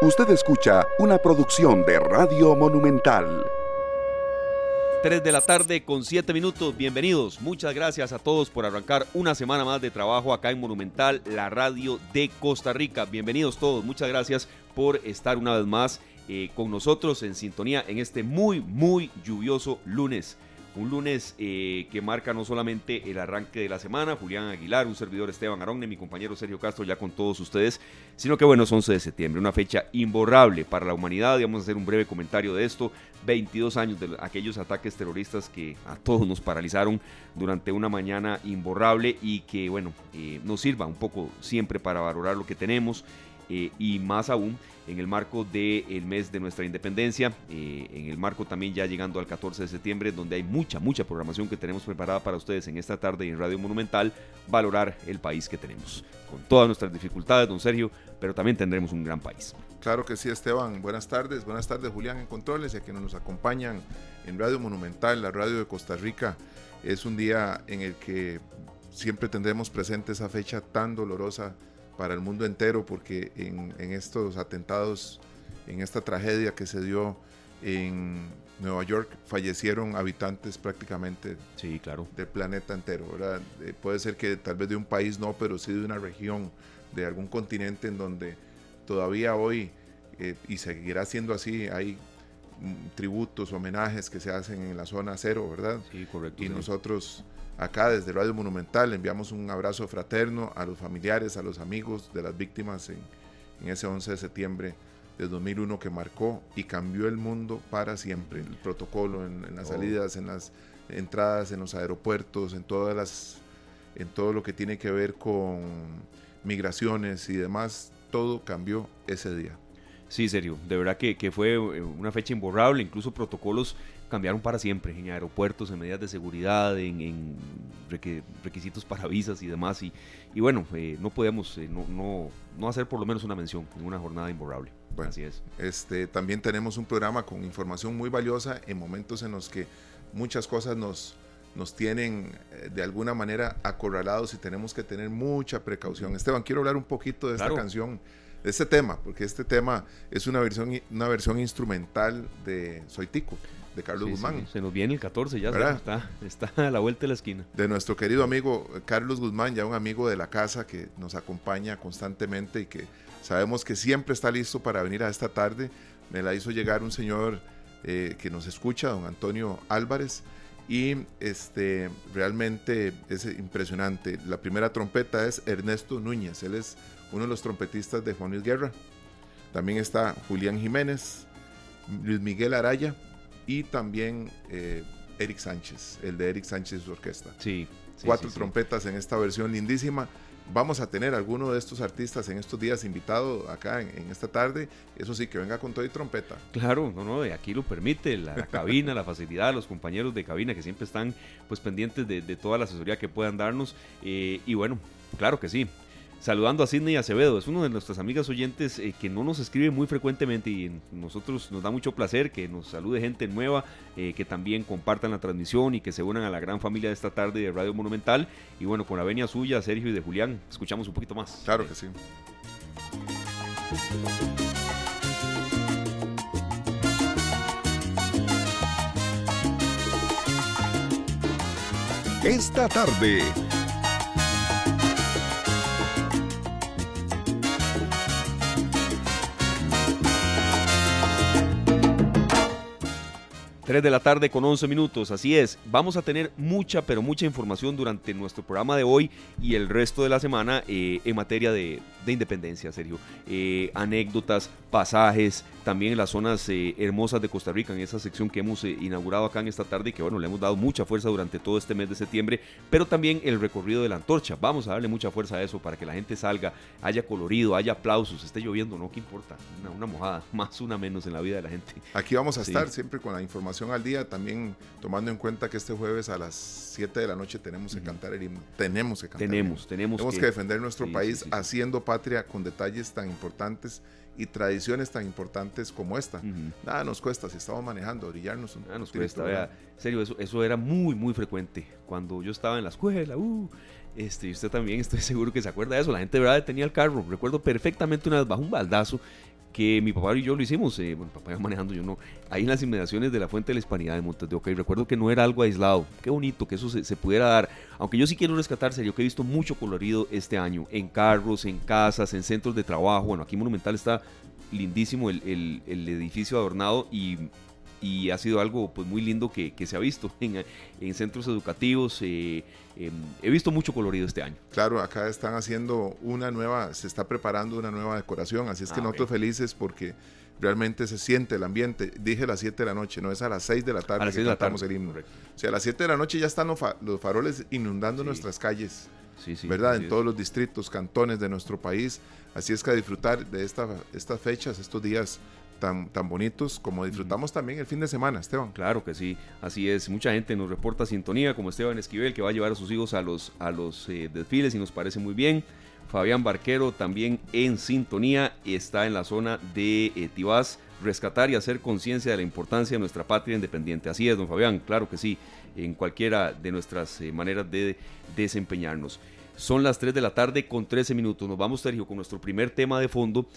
Usted escucha una producción de Radio Monumental. 3 de la tarde con 7 minutos. Bienvenidos. Muchas gracias a todos por arrancar una semana más de trabajo acá en Monumental, la radio de Costa Rica. Bienvenidos todos. Muchas gracias por estar una vez más eh, con nosotros en sintonía en este muy, muy lluvioso lunes. Un lunes eh, que marca no solamente el arranque de la semana, Julián Aguilar, un servidor Esteban Aronne, mi compañero Sergio Castro ya con todos ustedes, sino que bueno, es 11 de septiembre, una fecha imborrable para la humanidad vamos a hacer un breve comentario de esto. 22 años de aquellos ataques terroristas que a todos nos paralizaron durante una mañana imborrable y que bueno, eh, nos sirva un poco siempre para valorar lo que tenemos eh, y más aún en el marco del mes de nuestra independencia, eh, en el marco también ya llegando al 14 de septiembre, donde hay mucha, mucha programación que tenemos preparada para ustedes en esta tarde y en Radio Monumental, valorar el país que tenemos, con todas nuestras dificultades, don Sergio, pero también tendremos un gran país. Claro que sí, Esteban. Buenas tardes, buenas tardes Julián en Controles y a quienes nos acompañan en Radio Monumental, la radio de Costa Rica. Es un día en el que siempre tendremos presente esa fecha tan dolorosa para el mundo entero, porque en, estos atentados, en esta tragedia que se dio en Nueva York, fallecieron habitantes prácticamente sí, claro. del planeta entero. Eh, puede ser que tal vez de un país no, pero sí de una región, de algún continente en donde todavía hoy, eh, y seguirá siendo así, hay mm, tributos, homenajes que se hacen en la zona cero, ¿verdad? Sí, correcto. Y nosotros Acá desde Radio Monumental enviamos un abrazo fraterno a los familiares, a los amigos de las víctimas en, ese 11 de septiembre de 2001 que marcó y cambió el mundo para siempre. El protocolo en, las oh. salidas, en las entradas, en los aeropuertos, en todas las, en todo lo que tiene que ver con migraciones y demás, todo cambió ese día. Sí, serio, de verdad que, que fue eh, una fecha imborrable, incluso protocolos cambiaron para siempre en aeropuertos, en medidas de seguridad, en, requisitos para visas y demás. Y, y bueno, eh, no podemos eh, no, no, hacer por lo menos una mención en una jornada imborrable. Bueno, Así es. Este, también tenemos un programa con información muy valiosa en momentos en los que muchas cosas nos, nos tienen eh, de alguna manera acorralados y tenemos que tener mucha precaución. Esteban, quiero hablar un poquito de esta canción este tema, porque este tema es una versión, una versión instrumental de Soy Tico de Carlos Guzmán. se nos viene el 14, ya está, está a la vuelta de la esquina. De nuestro querido amigo Carlos Guzmán, ya un amigo de la casa que nos acompaña constantemente y que sabemos que siempre está listo para venir a esta tarde. Me la hizo llegar un señor eh, que nos escucha, don Antonio Álvarez, y este, realmente es impresionante. La primera trompeta es Ernesto Núñez, él es uno de los trompetistas de Juan Luis Guerra. También está Julián Jiménez, Luis Miguel Araya, y también eh, Eric Sánchez, el de Eric Sánchez su orquesta. Sí. Cuatro trompetas en esta versión lindísima. Vamos a tener alguno de estos artistas en estos días invitado acá en, esta tarde. Eso sí, que venga con todo y trompeta. Claro, no, no, aquí lo permite la, cabina, la facilidad, los compañeros de cabina que siempre están pues pendientes de, toda la asesoría que puedan darnos. Eh, y bueno, claro que sí saludando a Sidney Acevedo. Es uno de nuestras amigas oyentes eh, que no nos escribe muy frecuentemente y nosotros nos da mucho placer que nos salude gente nueva, eh, que también compartan la transmisión y que se unan a la gran familia de esta tarde de Radio Monumental. Y bueno, con la venia suya, Sergio y de Julián, escuchamos un poquito más. Claro que sí. Esta tarde 3 de la tarde con 11 minutos, así es. Vamos a tener mucha, pero mucha información durante nuestro programa de hoy y el resto de la semana eh, en materia de, independencia, Sergio. Eh, anécdotas, pasajes, también en las zonas eh, hermosas de Costa Rica, en esa sección que hemos inaugurado acá en esta tarde y que bueno, le hemos dado mucha fuerza durante todo este mes de septiembre, pero también el recorrido de la antorcha. Vamos a darle mucha fuerza a eso para que la gente salga, haya colorido, haya aplausos, esté lloviendo, no, ¿qué importa? Una, mojada, más una menos en la vida de la gente. Aquí vamos a estar siempre con la información al día, también tomando en cuenta que este jueves a las 7 de la noche tenemos que cantar el himno. Tenemos que cantar. Tenemos, tenemos, tenemos que, defender nuestro país haciendo patria con detalles tan importantes y tradiciones tan importantes como esta. Nada nos cuesta si estamos manejando, brillarnos un Nada nos cuesta, vea, serio, eso, eso era muy, muy frecuente. Cuando yo estaba en la escuela, uh, este, y usted también estoy seguro que se acuerda de eso. La gente de verdad tenía el carro. Recuerdo perfectamente una vez bajo un baldazo que mi papá y yo lo hicimos, eh, bueno, papá iba manejando, yo no, ahí en las inmediaciones de la Fuente de la Hispanidad de Montes de Oca, y recuerdo que no era algo aislado, qué bonito que eso se, pudiera dar, aunque yo sí quiero rescatar, serio, que he visto mucho colorido este año, en carros, en casas, en centros de trabajo, bueno, aquí Monumental está lindísimo el, el edificio adornado y y ha sido algo pues muy lindo que, se ha visto en, en centros educativos. Eh, em, he visto mucho colorido este año. Claro, acá están haciendo una nueva, se está preparando una nueva decoración, así es que ah, nosotros felices porque realmente se siente el ambiente. Dije a las 7 de la noche, no es a las 6 de la tarde que cantamos el himno. O sea, a las 7 de la noche ya están los, faroles inundando nuestras calles. Sí, sí, ¿Verdad? En todos los distritos, cantones de nuestro país. Así es que a disfrutar de esta, estas fechas, estos días tan, tan bonitos como disfrutamos también el fin de semana, Esteban. Claro que sí, así es. Mucha gente nos reporta sintonía, como Esteban Esquivel, que va a llevar a sus hijos a los, a los eh, desfiles y nos parece muy bien. Fabián Barquero también en sintonía, está en la zona de eh, Tibás, rescatar y hacer conciencia de la importancia de nuestra patria independiente. Así es, don Fabián, claro que sí, en cualquiera de nuestras eh, maneras de desempeñarnos. Son las 3 de la tarde con 13 minutos. Nos vamos, Sergio, con nuestro primer tema de fondo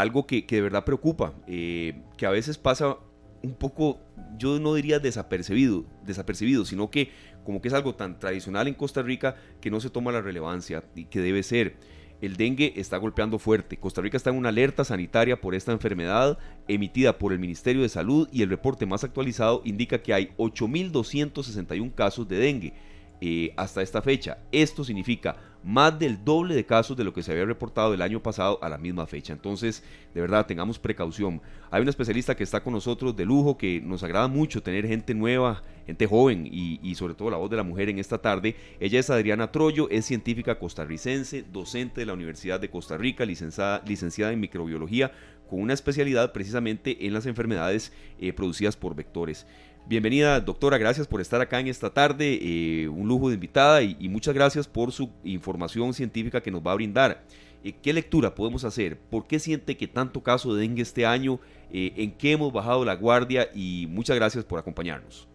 algo que, de verdad preocupa, eh, que a veces pasa un poco, yo no diría desapercibido, desapercibido, sino que como que es algo tan tradicional en Costa Rica que no se toma la relevancia y que debe ser. El dengue está golpeando fuerte. Costa Rica está en una alerta sanitaria por esta enfermedad emitida por el Ministerio de Salud y el reporte más actualizado indica que hay 8.261 casos de dengue eh, hasta esta fecha. Esto significa más del doble de casos de lo que se había reportado el año pasado a la misma fecha. Entonces, de verdad, tengamos precaución. Hay una especialista que está con nosotros de lujo, que nos agrada mucho tener gente nueva, gente joven y, sobre todo la voz de la mujer en esta tarde. Ella es Adriana Troyo, es científica costarricense, docente de la Universidad de Costa Rica, licenciada, licenciada en microbiología, con una especialidad precisamente en las enfermedades eh, producidas por vectores. Bienvenida, doctora, gracias por estar acá en esta tarde, eh, un lujo de invitada y, muchas gracias por su información científica que nos va a brindar. Eh, ¿Qué lectura podemos hacer? ¿Por qué siente que tanto caso de dengue este año? Eh, ¿En qué hemos bajado la guardia? Y muchas gracias por acompañarnos.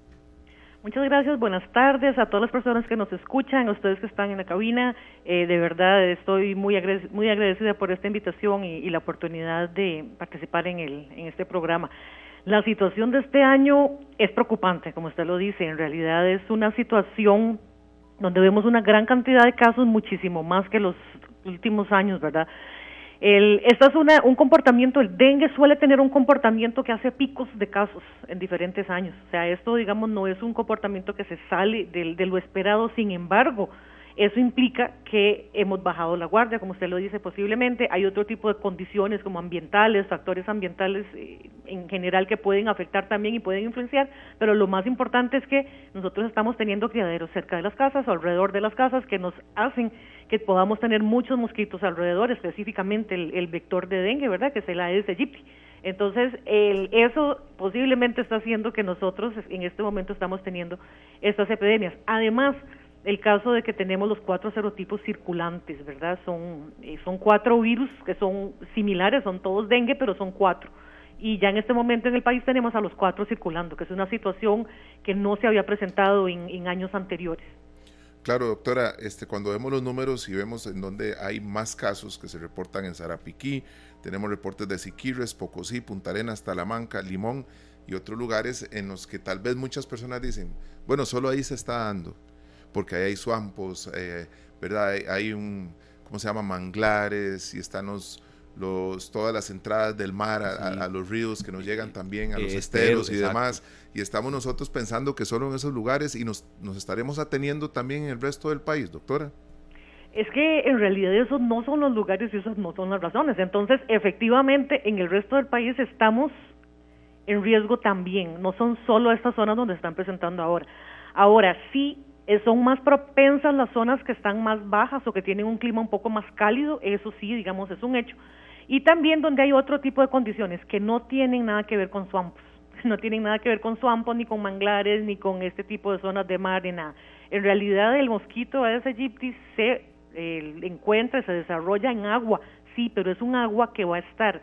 Muchas gracias, buenas tardes a todas las personas que nos escuchan, a ustedes que están en la cabina. de verdad estoy muy, muy agradecida por esta invitación y, la oportunidad de participar en, el, en este programa. La situación de este año es preocupante, como usted lo dice, en realidad es una situación donde vemos una gran cantidad de casos, muchísimo más que los últimos años, ¿verdad? El, esto es una, un comportamiento, el dengue suele tener un comportamiento que hace picos de casos en diferentes años. O sea, esto, digamos, no es un comportamiento que se sale de lo esperado, sin embargo, eso implica que hemos bajado la guardia, como usted lo dice, posiblemente. Hay otro tipo de condiciones como ambientales, factores ambientales eh, en general que pueden afectar también y pueden influenciar, pero lo más importante es que nosotros estamos teniendo criaderos cerca de las casas o alrededor de las casas que nos hacen que podamos tener muchos mosquitos alrededor, específicamente el, vector de dengue, ¿verdad? Que es el Aedes aegypti. Entonces, el, eso posiblemente está haciendo que nosotros en este momento estamos teniendo estas epidemias. Además, el caso de que tenemos los cuatro serotipos circulantes, ¿verdad? Son, eh, son cuatro virus que son similares, son todos dengue, pero son cuatro. Y ya en este momento en el país tenemos a los cuatro circulando, que es una situación que no se había presentado en, años anteriores. Claro, doctora, este, cuando vemos los números y vemos en donde hay más casos que se reportan en Sarapiquí, tenemos reportes de Siquirres, Pocosí, Punta Arenas, Talamanca, Limón y otros lugares en los que tal vez muchas personas dicen, bueno, solo ahí se está dando porque ahí hay suampos, eh, ¿verdad? Hay, un, ¿cómo se llama? Manglares y están los, los, todas las entradas del mar a, los ríos que nos llegan también, a los esteros y demás. Y estamos nosotros pensando que solo en esos lugares y nos, nos estaremos ateniendo también en el resto del país, doctora. Es que en realidad esos no son los lugares y esas no son las razones. Entonces, efectivamente, en el resto del país estamos en riesgo también. No son solo estas zonas donde están presentando ahora. Ahora, sí eh, son más propensas las zonas que están más bajas o que tienen un clima un poco más cálido, eso sí, digamos, es un hecho. Y también donde hay otro tipo de condiciones que no tienen nada que ver con swampos, no tienen nada que ver con swampos, ni con manglares, ni con este tipo de zonas de mar, ni nada. En realidad el mosquito Aedes aegypti se eh, encuentra, se desarrolla en agua, sí, pero es un agua que va a estar,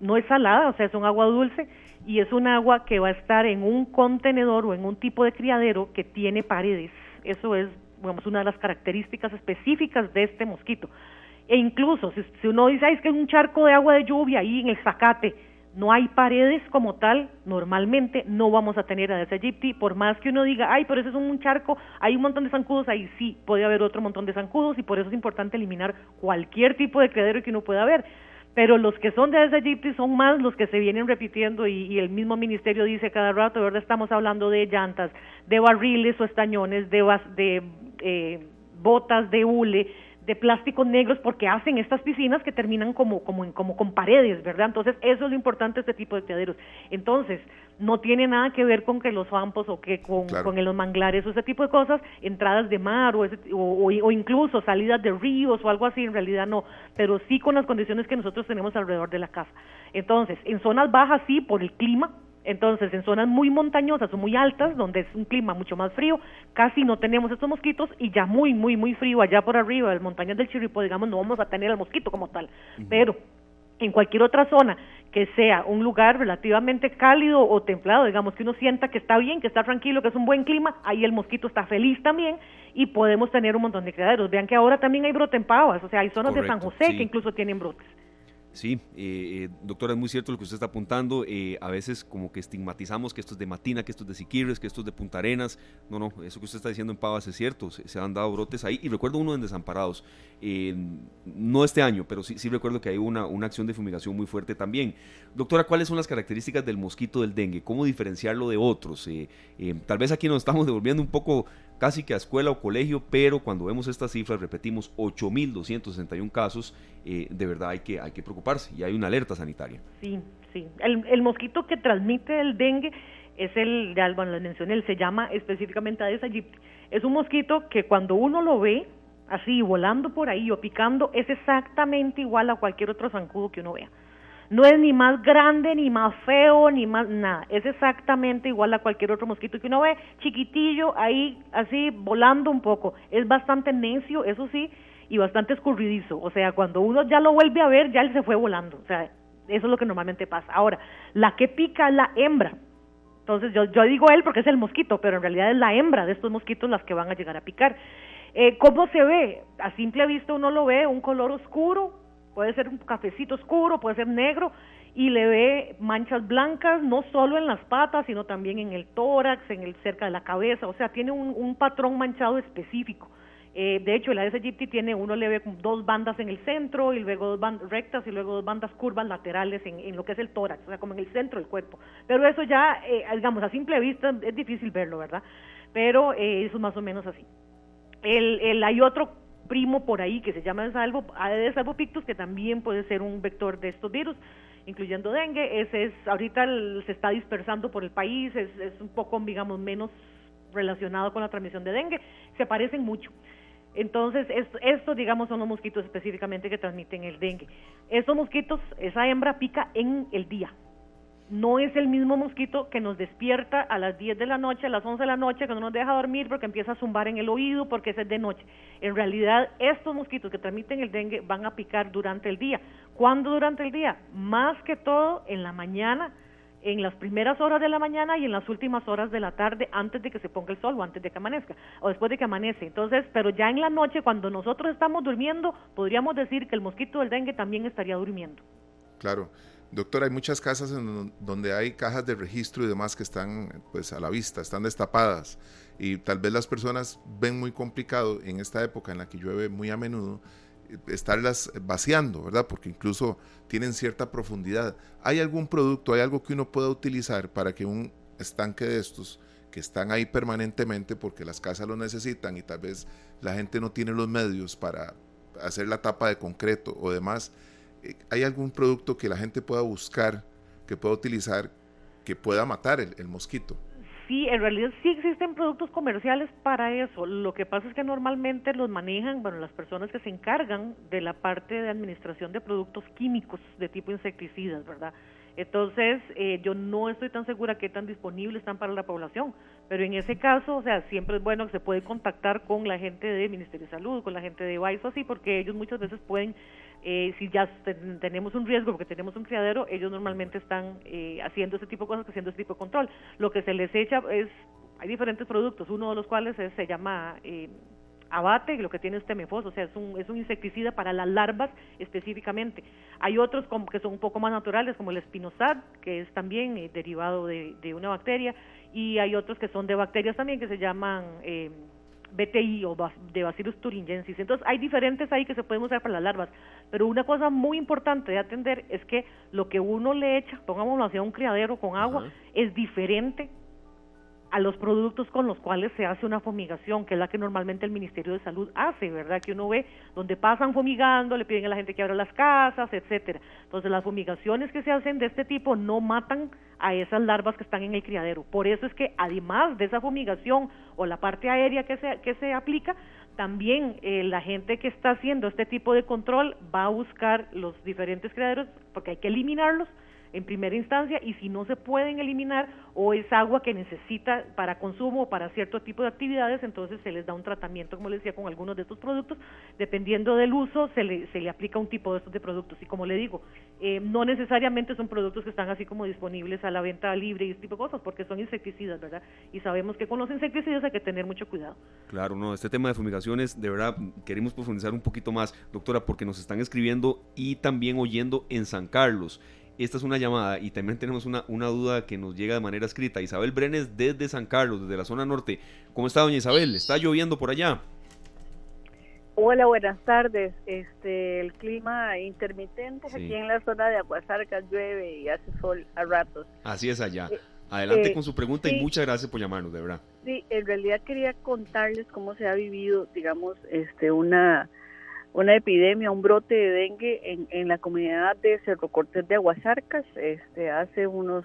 no es salada, o sea, es un agua dulce, y es un agua que va a estar en un contenedor o en un tipo de criadero que tiene paredes. Eso es, digamos, una de las características específicas de este mosquito. E incluso si, uno dice, Ay, es que es un charco de agua de lluvia ahí en el zacate, no hay paredes como tal, normalmente no vamos a tener a ese aegypti, por más que uno diga, ay, pero ese es un charco, hay un montón de zancudos ahí, sí, puede haber otro montón de zancudos y por eso es importante eliminar cualquier tipo de criadero que uno pueda ver. Pero los que son de ese aegypti son más los que se vienen repitiendo y, el mismo ministerio dice cada rato, ¿verdad? Estamos hablando de llantas, de barriles o estañones, de, de eh, botas de hule, de plásticos negros porque hacen estas piscinas que terminan como, como, como con paredes, ¿verdad? Entonces, eso es lo importante de este tipo de criaderos. Entonces, no tiene nada que ver con que los campos o que con, con los manglares o ese tipo de cosas, entradas de mar o, o, incluso salidas de ríos o algo así, en realidad no, pero sí con las condiciones que nosotros tenemos alrededor de la casa. Entonces, en zonas bajas sí, por el clima, entonces, en zonas muy montañosas o muy altas, donde es un clima mucho más frío, casi no tenemos estos mosquitos y ya muy, muy, muy frío allá por arriba, en las montañas del Chiripo, digamos, no vamos a tener el mosquito como tal. Pero en cualquier otra zona que sea un lugar relativamente cálido o templado, digamos que uno sienta que está bien, que está tranquilo, que es un buen clima, ahí el mosquito está feliz también y podemos tener un montón de criaderos. Vean que ahora también hay brote en pavas, o sea, hay zonas de San José que incluso tienen brotes. Sí, eh, eh, doctora, es muy cierto lo que usted está apuntando. Eh, a veces como que estigmatizamos que esto es de Matina, que esto es de Siquirres, que esto es de Punta Arenas. No, no, eso que usted está diciendo en Pavas es cierto. Se, han dado brotes ahí. Y recuerdo uno en Desamparados. no este año, pero sí, sí recuerdo que hay una, una acción de fumigación muy fuerte también. Doctora, ¿cuáles son las características del mosquito del dengue? ¿Cómo diferenciarlo de otros? tal vez aquí nos estamos devolviendo un poco casi que a escuela o colegio, pero cuando vemos estas cifras, repetimos, 8.261 casos, eh, de verdad hay que, hay que preocuparse y hay una alerta sanitaria. Sí, sí. El, mosquito que transmite el dengue es el, de Alban lo mencioné, él se llama específicamente Aedes aegypti. Es un mosquito que cuando uno lo ve, así volando por ahí o picando, es exactamente igual a cualquier otro zancudo que uno vea. No es ni más grande, ni más feo, ni más nada. Es exactamente igual a cualquier otro mosquito que uno ve, chiquitillo, ahí así volando un poco. Es bastante necio, eso sí, y bastante escurridizo. O sea, cuando uno ya lo vuelve a ver, ya él se fue volando. O sea, eso es lo que normalmente pasa. Ahora, la que pica es la hembra. Entonces, yo, yo digo él porque es el mosquito, pero en realidad es la hembra de estos mosquitos las que van a llegar a picar. Eh, ¿Cómo se ve? A simple vista uno lo ve, un color oscuro, puede ser un cafecito oscuro, puede ser negro, y le ve manchas blancas no solo en las patas, sino también en el tórax, en el cerca de la cabeza, o sea, tiene un, patrón manchado específico. Eh, de hecho, el Aedes aegypti tiene, uno le ve dos bandas en el centro y luego dos bandas rectas y luego dos bandas curvas laterales en, lo que es el tórax, o sea, como en el centro del cuerpo. Pero eso ya, eh, digamos, a simple vista es difícil verlo, ¿verdad? Pero eh, eso es más o menos así. El, el, hay otro primo por ahí que se llama salvo, Aedes albopictus, que también puede ser un vector de estos virus, incluyendo dengue. Ese es, ahorita se está dispersando por el país, es, es un poco, digamos, menos relacionado con la transmisión de dengue, se parecen mucho. Entonces, estos, digamos, son los mosquitos específicamente que transmiten el dengue. Estos mosquitos, esa hembra pica en el día, no es el mismo mosquito que nos despierta a las 10 de la noche, a las 11 de la noche, que no nos deja dormir porque empieza a zumbar en el oído porque ese es de noche. En realidad, estos mosquitos que transmiten el dengue van a picar durante el día. ¿Cuándo durante el día? Más que todo en la mañana, en las primeras horas de la mañana y en las últimas horas de la tarde antes de que se ponga el sol o antes de que amanezca o después de que amanece. Entonces, pero ya en la noche cuando nosotros estamos durmiendo, podríamos decir que el mosquito del dengue también estaría durmiendo. Claro. Doctor, hay muchas casas donde hay cajas de registro y demás que están pues a la vista, están destapadas y tal vez las personas ven muy complicado en esta época en la que llueve muy a menudo estarlas vaciando, ¿verdad? Porque incluso tienen cierta profundidad. ¿Hay algún producto, hay algo que uno pueda utilizar para que un estanque de estos que están ahí permanentemente porque las casas lo necesitan y tal vez la gente no tiene los medios para hacer la tapa de concreto o demás, ¿hay algún producto que la gente pueda buscar, que pueda utilizar, que pueda matar el, mosquito? Sí, en realidad sí existen productos comerciales para eso. Lo que pasa es que normalmente los manejan, bueno, las personas que se encargan de la parte de administración de productos químicos de tipo insecticidas, ¿verdad? Entonces, eh, yo no estoy tan segura que tan disponibles están para la población, pero en ese caso, o sea, siempre es bueno que se puede contactar con la gente del Ministerio de Salud, con la gente de o así, porque ellos muchas veces pueden eh, si ya tenemos un riesgo porque tenemos un criadero, ellos normalmente están eh, haciendo ese tipo de cosas, haciendo ese tipo de control. Lo que se les echa es, hay diferentes productos, uno de los cuales se llama eh, abate lo que tiene este mefos, o sea, es un, es un insecticida para las larvas específicamente. Hay otros como que son un poco más naturales, como el espinosad, que es también eh, derivado de, de, una bacteria, y hay otros que son de bacterias también que se llaman eh, BTI o de Bacillus thuringiensis. Entonces, hay diferentes ahí que se pueden usar para las larvas, pero una cosa muy importante de atender es que lo que uno le echa, pongámoslo hacia un criadero con agua, es diferente a los productos con los cuales se hace una fumigación, que es la que normalmente el Ministerio de Salud hace, ¿verdad? Que uno ve donde pasan fumigando, le piden a la gente que abra las casas, etcétera. Entonces, las fumigaciones que se hacen de este tipo no matan a esas larvas que están en el criadero. Por eso es que además de esa fumigación o la parte aérea que se, que se aplica, también eh, la gente que está haciendo este tipo de control va a buscar los diferentes criaderos porque hay que eliminarlos en primera instancia y si no se pueden eliminar o es agua que necesita para consumo o para cierto tipo de actividades, entonces se les da un tratamiento, como les decía, con algunos de estos productos. Dependiendo del uso, se le, se le aplica un tipo de estos de productos. Y como le digo, eh, no necesariamente son productos que están así como disponibles a la venta libre y este tipo de cosas, porque son insecticidas, ¿verdad? Y sabemos que con los insecticidas hay que tener mucho cuidado. Claro, no, este tema de fumigaciones, de verdad, queremos profundizar un poquito más, doctora, porque nos están escribiendo y también oyendo en San Carlos. Esta es una llamada y también tenemos una, una duda que nos llega de manera escrita. Isabel Brenes desde San Carlos, desde la zona norte. ¿Cómo está, doña Isabel? ¿Está lloviendo por allá? Hola, buenas tardes. Este, el clima intermitente aquí en la zona de Aguasarcas llueve y hace sol a ratos. Así es allá. Eh, Adelante eh, con su pregunta y muchas gracias por llamarnos, de verdad. Sí, en realidad quería contarles cómo se ha vivido, digamos, este, una una epidemia, un brote de dengue en, la comunidad de Cerro Cortés de Aguasarcas. Este, hace unos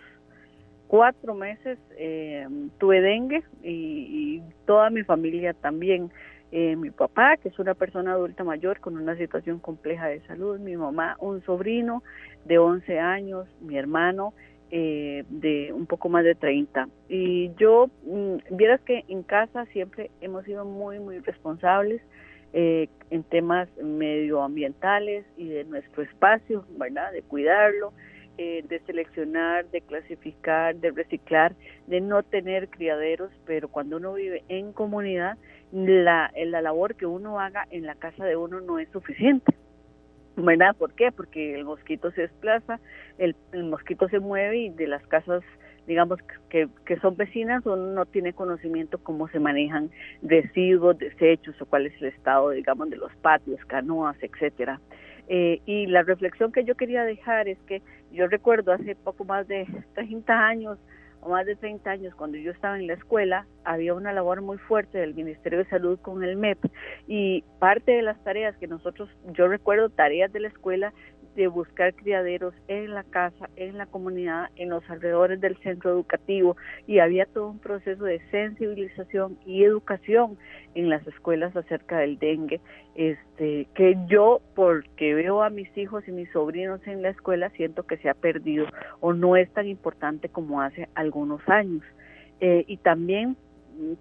cuatro meses eh, tuve dengue y, toda mi familia también. Eh, mi papá, que es una persona adulta mayor con una situación compleja de salud, mi mamá, un sobrino de 11 años, mi hermano eh, de un poco más de 30. Y yo, mm, vieras que en casa siempre hemos sido muy, muy responsables eh, en temas medioambientales y de nuestro espacio, ¿verdad? De cuidarlo, eh, de seleccionar, de clasificar, de reciclar, de no tener criaderos, pero cuando uno vive en comunidad, la, la labor que uno haga en la casa de uno no es suficiente. ¿Verdad? ¿Por qué? Porque el mosquito se desplaza, el, el mosquito se mueve y de las casas digamos, que, que son vecinas, uno no tiene conocimiento cómo se manejan residuos, desechos o cuál es el estado, digamos, de los patios, canoas, etcétera. Eh, y la reflexión que yo quería dejar es que yo recuerdo hace poco más de 30 años o más de 30 años, cuando yo estaba en la escuela, había una labor muy fuerte del Ministerio de Salud con el MEP y parte de las tareas que nosotros, yo recuerdo tareas de la escuela de buscar criaderos en la casa, en la comunidad, en los alrededores del centro educativo y había todo un proceso de sensibilización y educación en las escuelas acerca del dengue, este que yo porque veo a mis hijos y mis sobrinos en la escuela siento que se ha perdido o no es tan importante como hace algunos años. Eh, y también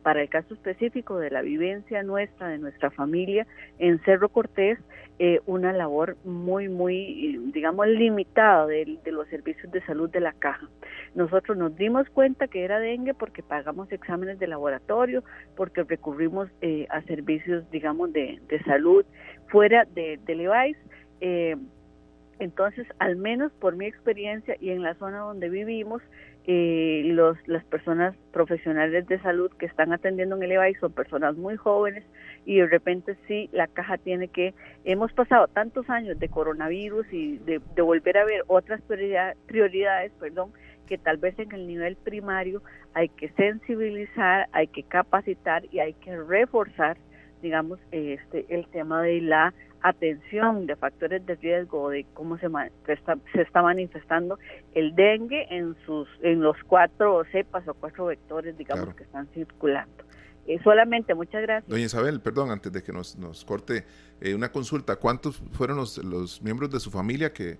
para el caso específico de la vivencia nuestra, de nuestra familia en Cerro Cortés, eh, una labor muy, muy, digamos, limitada de, los servicios de salud de la caja. Nosotros nos dimos cuenta que era dengue porque pagamos exámenes de laboratorio, porque recurrimos eh, a servicios, digamos, de, salud fuera de, de eh, entonces, al menos por mi experiencia y en la zona donde vivimos, eh, los, las personas profesionales de salud que están atendiendo en el EVAI son personas muy jóvenes y de repente sí, la caja tiene que, hemos pasado tantos años de coronavirus y de, de volver a ver otras prioridades, perdón, que tal vez en el nivel primario hay que sensibilizar, hay que capacitar y hay que reforzar, digamos, este el tema de la atención de factores de riesgo de cómo se, se está manifestando el dengue en sus en los cuatro cepas o cuatro vectores digamos que están circulando. Eh, solamente muchas gracias. Doña Isabel perdón antes de que nos, nos corte eh, una consulta. Cuántos fueron los, los miembros de su familia que,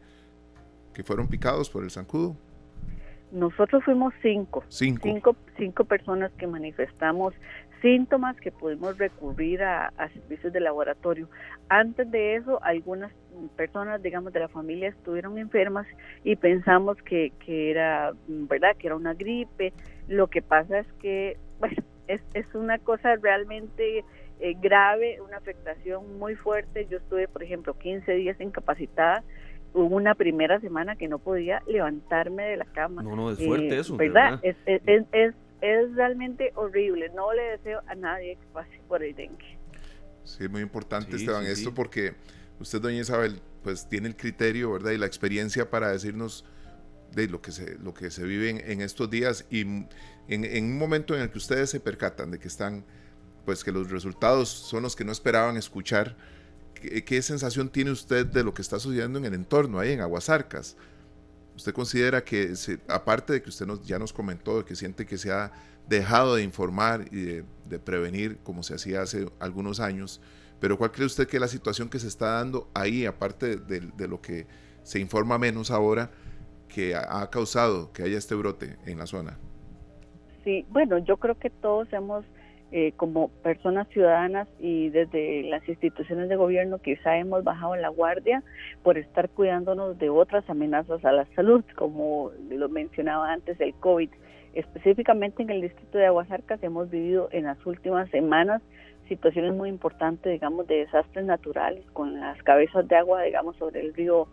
que fueron picados por el zancudo nosotros fuimos cinco, cinco, cinco, cinco personas que manifestamos síntomas que pudimos recurrir a, servicios de laboratorio. Antes de eso, algunas personas, digamos, de la familia estuvieron enfermas y pensamos que, que era, ¿verdad?, que era una gripe. Lo que pasa es que, bueno, es, es una cosa realmente eh, grave, una afectación muy fuerte. Yo estuve, por ejemplo, 15 días incapacitada. Hubo una primera semana que no podía levantarme de la cama. No, no, es fuerte Eh, eso. ¿Verdad? Es, es, es, es, es realmente horrible. No le deseo a nadie que pase por el dengue. Sí, muy importante, Sí, Esteban, sí, esto sí. porque usted, doña Isabel, pues tiene el criterio, ¿verdad? Y la experiencia para decirnos de lo que se, lo que se vive en, en estos días y en, en un momento en el que ustedes se percatan de que están, pues que los resultados son los que no esperaban escuchar. ¿Qué, qué sensación tiene usted de lo que está sucediendo en el entorno ahí en Aguasarcas? ¿Usted considera que, se- aparte de que usted nos, ya nos comentó, que siente que se ha dejado de informar y de, prevenir como se hacía hace algunos años, pero cuál cree usted que es la situación que se está dando ahí, aparte de, de lo que se informa menos ahora, que ha, ha causado que haya este brote en la zona? Sí, bueno, yo creo que todos hemos, eh, como personas ciudadanas y desde las instituciones de gobierno, quizá hemos bajado la guardia por estar cuidándonos de otras amenazas a la salud, como lo mencionaba antes, el COVID. Específicamente en el distrito de Aguasarcas hemos vivido en las últimas semanas situaciones muy importantes, digamos, de desastres naturales con las cabezas de agua, digamos, sobre el río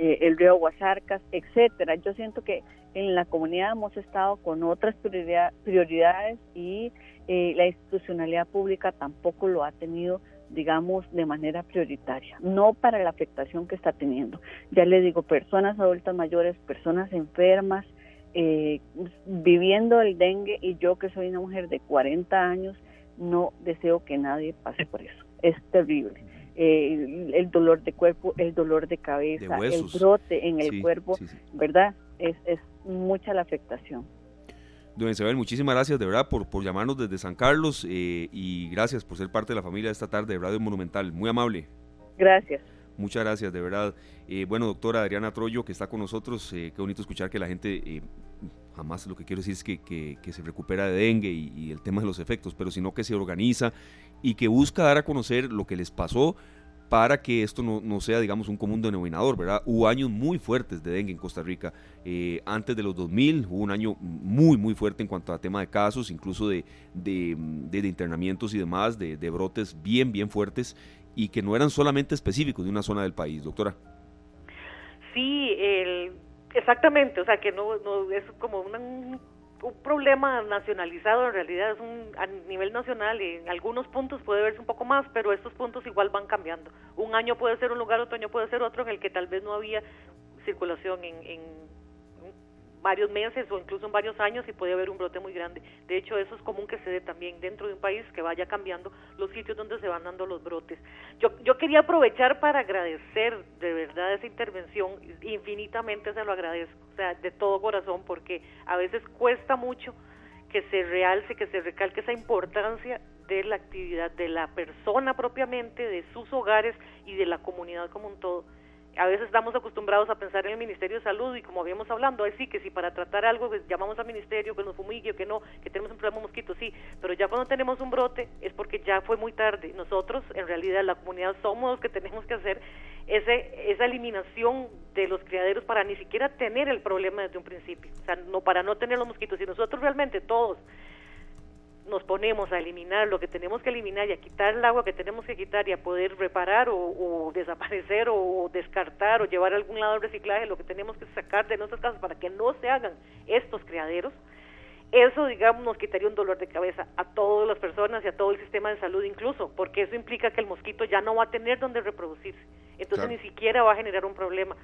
eh, el río Aguasarcas, etcétera. Yo siento que en la comunidad hemos estado con otras prioridad- prioridades y eh, la institucionalidad pública tampoco lo ha tenido digamos, de manera prioritaria, no para la afectación que está teniendo. Ya le digo, personas adultas mayores, personas enfermas, eh, viviendo el dengue y yo que soy una mujer de 40 años, no deseo que nadie pase por eso. Es terrible. Eh, el, dolor de cuerpo, el dolor de cabeza, De el brote en el Sí, cuerpo, sí, sí. ¿verdad? Es, es mucha la afectación. Don Isabel, muchísimas gracias de verdad por, por llamarnos desde San Carlos eh, y gracias por ser parte de la familia esta tarde de Radio Monumental. Muy amable. Gracias. Muchas gracias, de verdad. Eh, bueno, doctora Adriana Troyo, que está con nosotros, eh, qué bonito escuchar que la gente, jamás lo que quiero decir es que, que- que se recupera de dengue y, y el tema de los efectos, pero sino que se organiza y que busca dar a conocer lo que les pasó para que esto no, no sea, digamos, un común denominador, ¿verdad? Hubo años muy fuertes de dengue en Costa Rica. Eh, antes de los 2000 hubo un año muy, muy fuerte en cuanto a tema de casos, incluso de, de, internamientos y demás, de, brotes bien, bien fuertes y que no eran solamente específicos de una zona del país, doctora. Sí, exactamente, o sea que no, no es como un, un problema nacionalizado, en realidad es un a nivel nacional y en algunos puntos puede verse un poco más, pero estos puntos igual van cambiando. Un año puede ser un lugar, otro año puede ser otro en el que tal vez no había circulación en, en varios meses o incluso en varios años y puede haber un brote muy grande. De hecho, eso es común que se dé también dentro de un país que vaya cambiando los sitios donde se van dando los brotes. Yo, yo quería aprovechar para agradecer de verdad esa intervención, infinitamente se lo agradezco, o sea, de todo corazón, porque a veces cuesta mucho que se realce, que se recalque esa importancia de la actividad de la persona propiamente, de sus hogares y de la comunidad como un todo a veces estamos acostumbrados a pensar en el Ministerio de Salud y como habíamos hablando, ahí sí que si para tratar algo pues, llamamos al ministerio que nos fumigue que no, que tenemos un problema de mosquitos, sí, pero ya cuando tenemos un brote es porque ya fue muy tarde. Nosotros, en realidad, la comunidad somos los que tenemos que hacer ese, esa eliminación de los criaderos para ni siquiera tener el problema desde un principio, o sea, no para no tener los mosquitos. Si nosotros realmente todos nos ponemos a eliminar lo que tenemos que eliminar y a quitar el agua que tenemos que quitar y a poder reparar o, o desaparecer o, descartar o llevar a algún lado de reciclaje lo que tenemos que sacar de nuestras casas para que no se hagan estos criaderos, eso, digamos, nos quitaría un dolor de cabeza a todas las personas y a todo el sistema de salud incluso, porque eso implica que el mosquito ya no va a tener donde reproducirse, entonces Claro. ni siquiera va a generar un problema.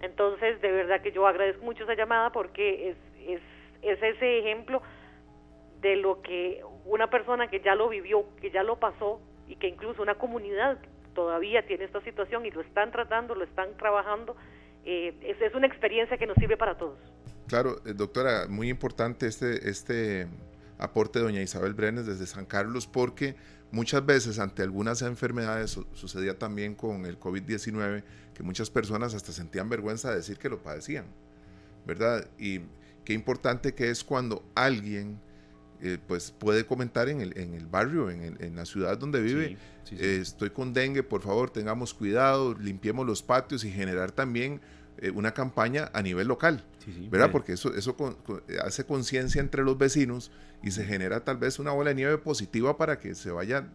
Entonces, de verdad que yo agradezco mucho esa llamada porque es, es, es ese ejemplo de lo que una persona que ya lo vivió, que ya lo pasó y que incluso una comunidad todavía tiene esta situación y lo están tratando, lo están trabajando, eh, es, es una experiencia que nos sirve para todos. Claro, eh, doctora, muy importante este, este aporte de doña Isabel Brenes desde San Carlos porque muchas veces ante algunas enfermedades su- sucedía también con el COVID-19 que muchas personas hasta sentían vergüenza de decir que lo padecían, ¿verdad? Y qué importante que es cuando alguien eh, pues puede comentar en el, en el barrio, en, el- en la ciudad donde vive, Sí, sí, sí. eh, estoy con dengue, por favor, tengamos cuidado, limpiemos los patios y generar también eh, una campaña a nivel local. ¿verdad? Porque eso, eso con- con- hace conciencia entre los vecinos y se genera tal vez una bola de nieve positiva para que se vaya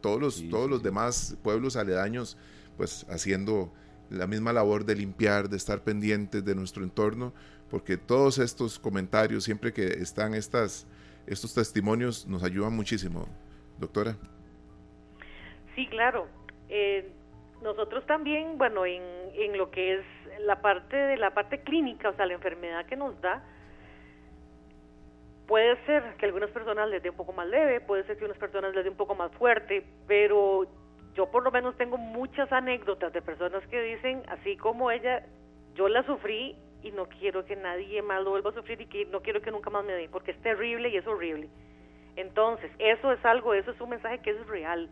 todos los, todos los demás pueblos aledaños, pues haciendo la misma labor de limpiar, de estar pendientes de nuestro entorno, porque todos estos comentarios, siempre que están estas, estos testimonios, nos ayudan muchísimo. Doctora. Sí, claro. Eh, nosotros también, bueno, en, en lo que es la parte de la parte clínica, o sea, la enfermedad que nos da, puede ser que algunas personas les dé un poco más leve, puede ser que a unas personas les dé un poco más fuerte, pero yo por lo menos tengo muchas anécdotas de personas que dicen, así como ella, yo la sufrí y no quiero que nadie más vuelva a sufrir y que no quiero que nunca más me dé, porque es terrible y es horrible. Entonces, eso es algo, eso es un mensaje que es real.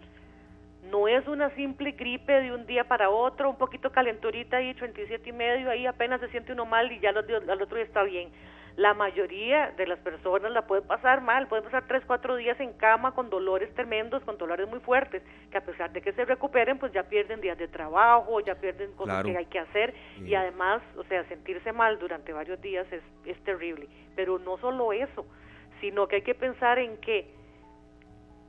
No es una simple gripe de un día para otro, un poquito calenturita y 37 y medio, ahí apenas se siente uno mal y ya al otro día está bien la mayoría de las personas la pueden pasar mal, pueden pasar tres, cuatro días en cama con dolores tremendos, con dolores muy fuertes, que a pesar de que se recuperen, pues ya pierden días de trabajo, ya pierden cosas que hay que hacer. Y además, o sea, sentirse mal durante varios días es, es terrible. Pero no solo eso, sino que hay que pensar en que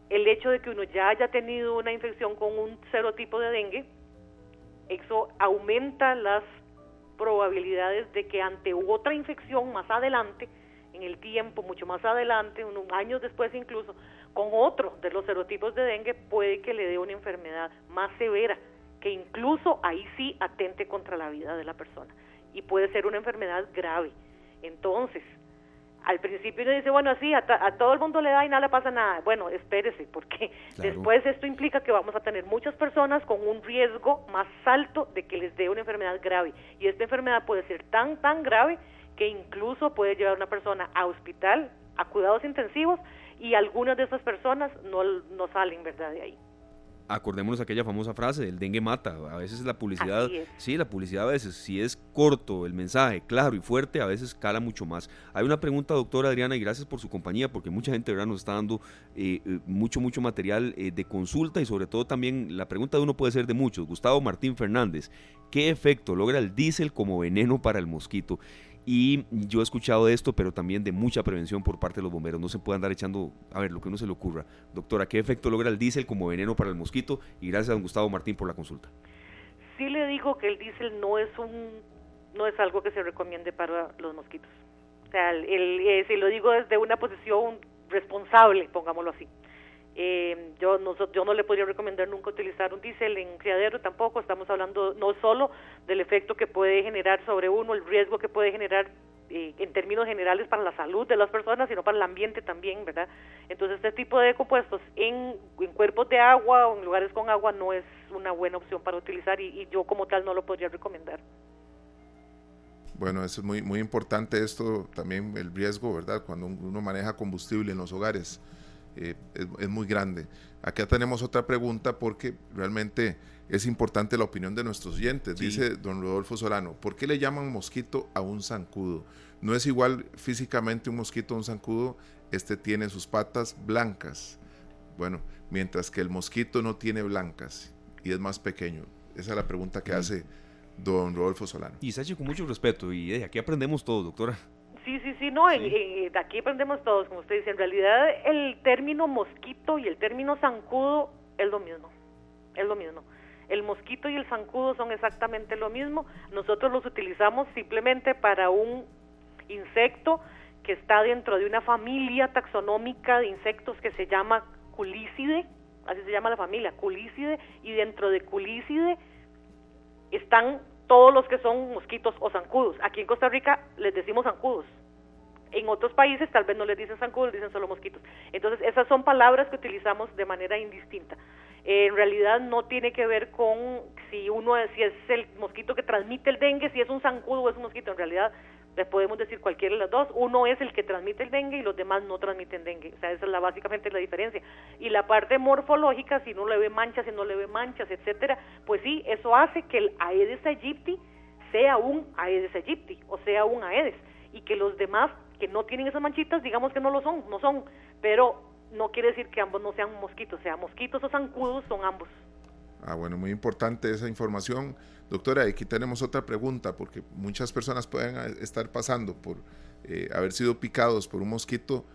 el hecho de que uno ya haya tenido una infección con un serotipo de dengue, eso aumenta las probabilidades de que ante otra infección más adelante, en el tiempo, mucho más adelante, unos años después incluso, con otro de los serotipos de dengue, puede que le dé una enfermedad más severa, que incluso ahí sí atente contra la vida de la persona. Y puede ser una enfermedad grave. Entonces, al principio uno dice, bueno, sí, a, todo el mundo le da y nada le pasa nada. Bueno, espérese, porque después esto implica que vamos a tener muchas personas con un riesgo más alto de que les dé una enfermedad grave. Y esta enfermedad puede ser tan, tan grave que incluso puede llevar a una persona a hospital, a cuidados intensivos, y algunas de esas personas no, no salen, ¿verdad?, de ahí acordémonos aquella famosa frase, el dengue mata. A veces la publicidad, sí, la publicidad a veces, si es corto el mensaje, claro y fuerte, a veces cala mucho más. Hay una pregunta, doctora Adriana, y gracias por su compañía, porque mucha gente ¿verdad? nos está dando eh, eh, mucho, mucho material eh, de consulta y sobre todo también la pregunta de uno puede ser de muchos. Gustavo Martín Fernández, ¿qué efecto logra el diésel como veneno para el mosquito? Y yo he escuchado de esto, pero también de mucha prevención por parte de los bomberos. No se puede andar echando, a ver, lo que uno se le ocurra. Doctora, ¿qué efecto logra el diésel como veneno para el mosquito? Y gracias a don Gustavo Martín por la consulta. Sí le digo que el diésel no es un, no es algo que se recomiende para los mosquitos. O sea, el, eh, si lo digo desde una posición responsable, pongámoslo así. Eh, yo, no, yo no le podría recomendar nunca utilizar un diésel en criadero tampoco. Estamos hablando no solo del efecto que puede generar sobre uno, el riesgo que puede generar eh, en términos generales para la salud de las personas, sino para el ambiente también, ¿verdad? Entonces, este tipo de compuestos en, cuerpos de agua o en lugares con agua no es una buena opción para utilizar y, y yo como tal no lo podría recomendar. Bueno, eso es muy, muy importante esto, también el riesgo, ¿verdad? Cuando uno maneja combustible en los hogares eh, es, muy grande. Acá tenemos otra pregunta porque realmente es importante la opinión de nuestros oyentes. Dice don Rodolfo Solano, ¿por qué le llaman mosquito a un zancudo? No es igual físicamente un mosquito a un zancudo, este tiene sus patas blancas. Bueno, mientras que el mosquito no tiene blancas y es más pequeño. Esa es la pregunta que hace don Rodolfo Solano. Y hecho con mucho respeto y eh, aquí aprendemos todo, doctora. Sí, sí, sí, no, de aquí aprendemos todos, como usted dice, en realidad el término mosquito y el término zancudo es lo mismo, es lo mismo. El mosquito y el zancudo son exactamente lo mismo, nosotros los utilizamos simplemente para un insecto que está dentro de una familia taxonómica de insectos que se llama culícide, así se llama la familia, culícide, y dentro de culícide están todos los que son mosquitos o zancudos. Aquí en Costa Rica les decimos zancudos. En otros países tal vez no les dicen zancudos, dicen solo mosquitos. Entonces, esas son palabras que utilizamos de manera indistinta. en realidad no tiene que ver con si uno si es el mosquito que transmite el dengue, si es un zancudo o es un mosquito. En realidad les podemos decir cualquiera de las dos. Uno es el que transmite el dengue y los demás no transmiten dengue. O sea, esa es la, básicamente la diferencia. Y la parte morfológica, si no le ve manchas, si no le ve manchas, etcétera, pues sí, eso hace que el Aedes aegypti sea un Aedes aegypti, o sea, un Aedes, y que los demás que no tienen esas manchitas, digamos que no lo son, no son, pero no quiere decir que ambos no sean mosquitos, sea mosquitos o zancudos, son ambos. Ah, bueno, muy importante esa información. Doctora, aquí tenemos otra pregunta, porque muchas personas pueden estar pasando por eh, haber sido picados por un mosquito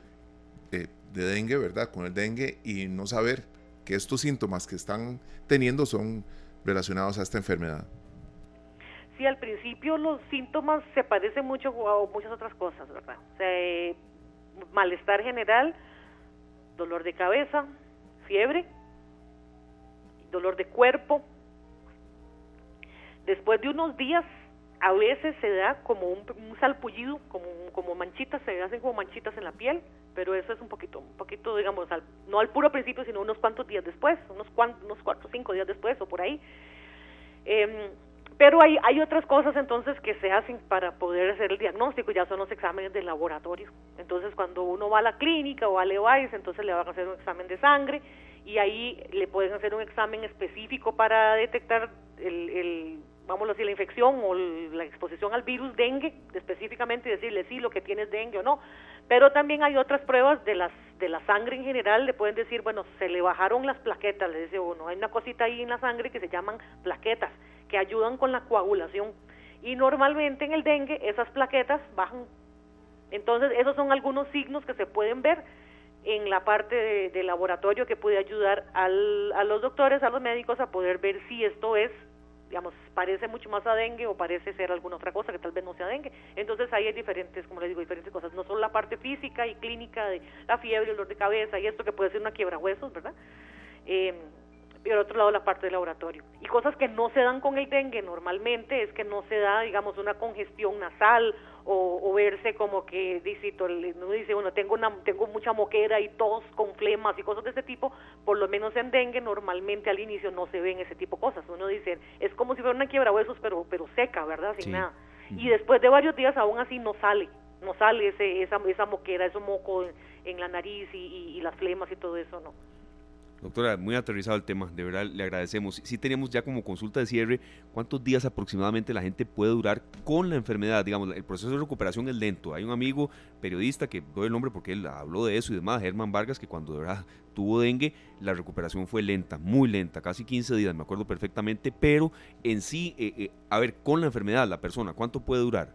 eh, de dengue, ¿verdad? Con el dengue y no saber que estos síntomas que están teniendo son relacionados a esta enfermedad. Sí, al principio los síntomas se parecen mucho a muchas otras cosas, ¿verdad? malestar general, dolor de cabeza, fiebre, dolor de cuerpo. Después de unos días, a veces se da como un, salpullido, como, como manchitas, se hacen como manchitas en la piel, pero eso es un poquito, un poquito, digamos, no al puro principio, sino unos cuantos días después, unos, cuantos, unos cuatro o cinco días después o por ahí. Eh, pero hay, hay otras cosas entonces que se hacen para poder hacer el diagnóstico, ya son los exámenes de laboratorio. Entonces cuando uno va a la clínica o a Levi's, entonces le van a hacer un examen de sangre y ahí le pueden hacer un examen específico para detectar el, el vamos a decir, la infección o la exposición al virus dengue específicamente y decirle sí, lo que tiene es dengue o no. Pero también hay otras pruebas de las de la sangre en general, le pueden decir, bueno, se le bajaron las plaquetas, le dice uno, hay una cosita ahí en la sangre que se llaman plaquetas que ayudan con la coagulación. Y normalmente en el dengue esas plaquetas bajan. Entonces, esos son algunos signos que se pueden ver en la parte de, laboratorio que puede ayudar al, a los doctores, a los médicos a poder ver si esto es, digamos, parece mucho más a dengue o parece ser alguna otra cosa que tal vez no sea dengue. Entonces ahí hay diferentes, como les digo, diferentes cosas. No solo la parte física y clínica de la fiebre, el dolor de cabeza y esto que puede ser una quiebra huesos, ¿verdad? Eh, y al otro lado la parte del laboratorio. Y cosas que no se dan con el dengue normalmente es que no se da, digamos, una congestión nasal o, verse como que, dice, uno dice, bueno, tengo, una, tengo mucha moquera y tos con flemas y cosas de ese tipo, por lo menos en dengue normalmente al inicio no se ven ese tipo de cosas. Uno dice, es como si fuera una quiebra huesos, pero, pero seca, ¿verdad? Sin nada. Y después de varios días aún así no sale, no sale ese, esa, esa moquera, ese moco en, la nariz y, y las flemas y todo eso, ¿no? Doctora, muy aterrizado el tema, de verdad le agradecemos. Si tenemos ya como consulta de cierre, ¿cuántos días aproximadamente la gente puede durar con la enfermedad? Digamos, el proceso de recuperación es lento. Hay un amigo periodista que doy el nombre porque él habló de eso y demás, Germán Vargas, que cuando de verdad tuvo dengue, la recuperación fue lenta, muy lenta, casi 15 días, me acuerdo perfectamente, pero en sí, eh, eh, a ver, con la enfermedad, la persona, ¿cuánto puede durar?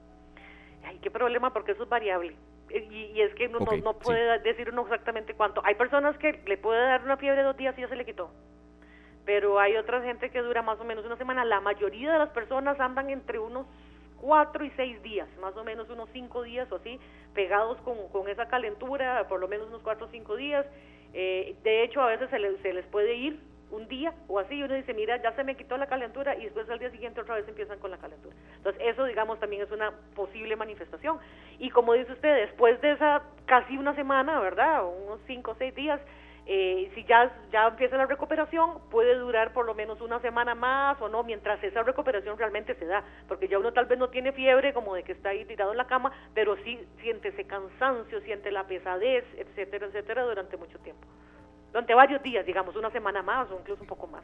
Ay, qué problema, porque eso es variable y, es que no, no, puede decir uno exactamente cuánto. Hay personas que le puede dar una fiebre de dos días y ya se le quitó. Pero hay otra gente que dura más o menos una semana. La mayoría de las personas andan entre unos cuatro y seis días, más o menos unos cinco días o así, pegados con, con esa calentura, por lo menos unos cuatro o cinco días. Eh, de hecho, a veces se, se les puede ir un día o así, uno dice, mira, ya se me quitó la calentura y después al día siguiente otra vez empiezan con la calentura. Entonces, eso, digamos, también es una posible manifestación. Y como dice usted, después de esa casi una semana, ¿verdad? Unos cinco o seis días, eh, si ya, ya empieza la recuperación, puede durar por lo menos una semana más o no, mientras esa recuperación realmente se da, porque ya uno tal vez no tiene fiebre como de que está ahí tirado en la cama, pero sí siente ese cansancio, siente la pesadez, etcétera, etcétera, durante mucho tiempo durante varios días, digamos, una semana más o incluso un poco más.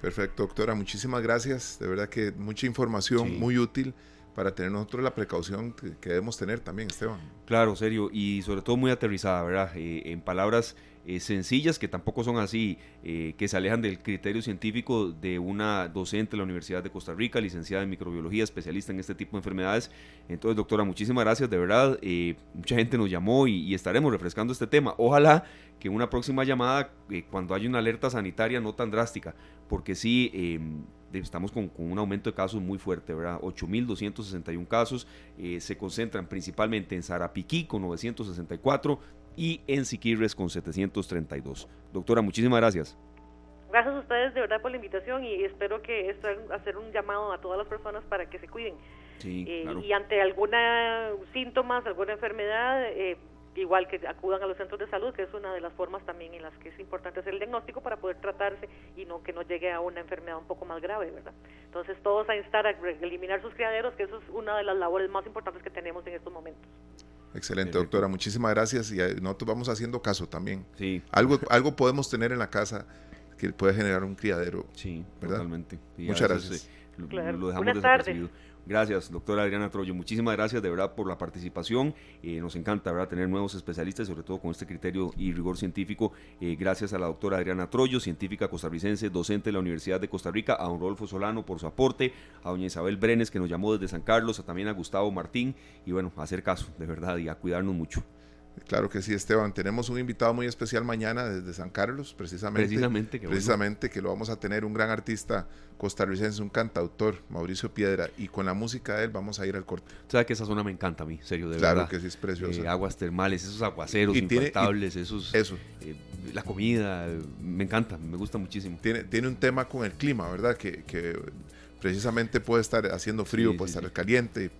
Perfecto, doctora, muchísimas gracias. De verdad que mucha información muy útil para tener nosotros la precaución que, debemos tener también, Esteban. Claro, serio, y sobre todo muy aterrizada, ¿verdad? Eh, en palabras eh, sencillas, que tampoco son así, eh, que se alejan del criterio científico de una docente de la Universidad de Costa Rica, licenciada en microbiología, especialista en este tipo de enfermedades. Entonces, doctora, muchísimas gracias, de verdad. Eh, mucha gente nos llamó y, estaremos refrescando este tema. Ojalá que una próxima llamada, cuando haya una alerta sanitaria no tan drástica, porque sí em, estamos con, un aumento de casos muy fuerte, ¿verdad? 8.261 casos, se concentran principalmente en Sarapiquí con 964, y en Siquirres con 732. Doctora, muchísimas gracias. Gracias a ustedes de verdad por la invitación y espero que esto hacer un llamado a todas las personas para que se cuiden. Eh, y ante alguna síntomas, alguna enfermedad, eh, igual que acudan a los centros de salud, que es una de las formas también en las que es importante hacer el diagnóstico para poder tratarse y no que no llegue a una enfermedad un poco más grave, ¿verdad? Entonces todos a instar a eliminar sus criaderos, que eso es una de las labores más importantes que tenemos en estos momentos. Excelente, doctora. Muchísimas gracias. Y eh, nosotros vamos haciendo caso también. Sí. Algo, algo podemos tener en la casa que puede generar un criadero. Sí, totalmente. Muchas gracias. Lo, dejamos tardes. Gracias, doctora Adriana Troyo. Muchísimas gracias de verdad por la participación. Eh, nos encanta ¿verdad? tener nuevos especialistas, sobre todo con este criterio y rigor científico. Eh, gracias a la doctora Adriana Troyo, científica costarricense, docente de la Universidad de Costa Rica, a don Rodolfo Solano por su aporte, a doña Isabel Brenes que nos llamó desde San Carlos, a también a Gustavo Martín y bueno, a hacer caso, de verdad, y a cuidarnos mucho. Claro que sí, Esteban. Tenemos un invitado muy especial mañana desde San Carlos, precisamente. Precisamente, que, precisamente que lo vamos a tener un gran artista costarricense, un cantautor, Mauricio Piedra, y con la música de él vamos a ir al corte. O sea que esa zona me encanta a mí, serio, de verdad. Claro que sí es preciosa. Eh, aguas termales, esos aguaceros infaltables, esos... Eso. Eh, la comida, me encanta, me gusta muchísimo. Tiene, tiene un tema con el clima, ¿verdad? Que, que precisamente puede estar haciendo frío, puede estar caliente,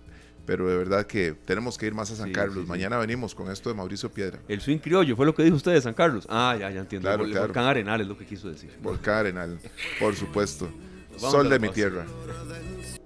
pero de verdad que tenemos que ir más a San Carlos. Mañana venimos con esto de Mauricio Piedra. El swing criollo, fue lo que dijo usted de San Carlos. Ah, ya, ya entiendo. Claro, Volcán Arenal es lo que quiso decir. Volcán Arenal, por supuesto. Sol de mi tierra.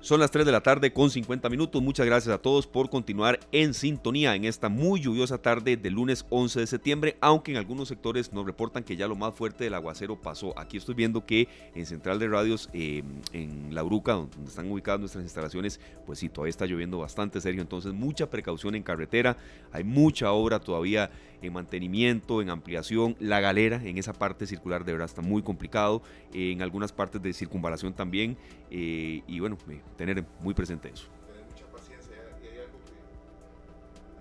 Son las 3 de la tarde con 50 minutos. Muchas gracias a todos por continuar en sintonía en esta muy lluviosa tarde del lunes 11 de septiembre, aunque en algunos sectores nos reportan que ya lo más fuerte del aguacero pasó. Aquí estoy viendo que en Central de Radios, eh, en La Bruca, donde están ubicadas nuestras instalaciones, pues sí, todavía está lloviendo bastante, Sergio. Entonces, mucha precaución en carretera. Hay mucha obra todavía en mantenimiento, en ampliación. La galera en esa parte circular de verdad está muy complicado. en algunas partes de circunvalación también. Eh, y bueno, tener muy presente eso.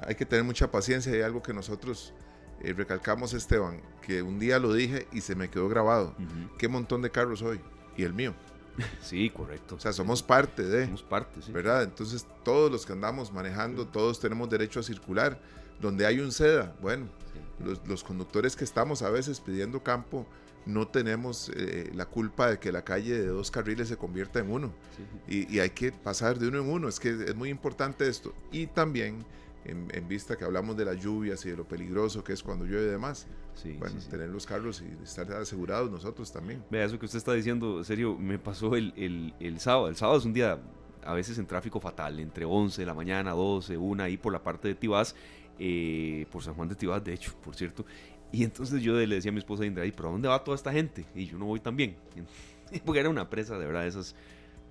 Hay que tener mucha paciencia hay algo que nosotros eh, recalcamos, Esteban, que un día lo dije y se me quedó grabado. Qué montón de carros hoy. Y el mío. Sí, correcto. O sea, somos parte de. Somos parte, sí. ¿Verdad? Entonces, todos los que andamos manejando, todos tenemos derecho a circular. Donde hay un SEDA, bueno, los, los, conductores que estamos a veces pidiendo campo, no tenemos eh, la culpa de que la calle de dos carriles se convierta en uno. Y, hay que pasar de uno en uno. Es que es muy importante esto. Y también, en, vista que hablamos de las lluvias y de lo peligroso que es cuando llueve de más, bueno, tener los carros y estar asegurados nosotros también. Vea, eso que usted está diciendo, en serio, me pasó el, el, el sábado. El sábado es un día a veces en tráfico fatal, entre 11 de la mañana, 12, 1 ahí por la parte de Tibás, eh, por San Juan de Tibás, de hecho, por cierto. Y entonces yo le decía a mi esposa Indra, ¿y pero dónde va toda esta gente? Y yo no voy tan bien. Porque era una presa, de verdad, esas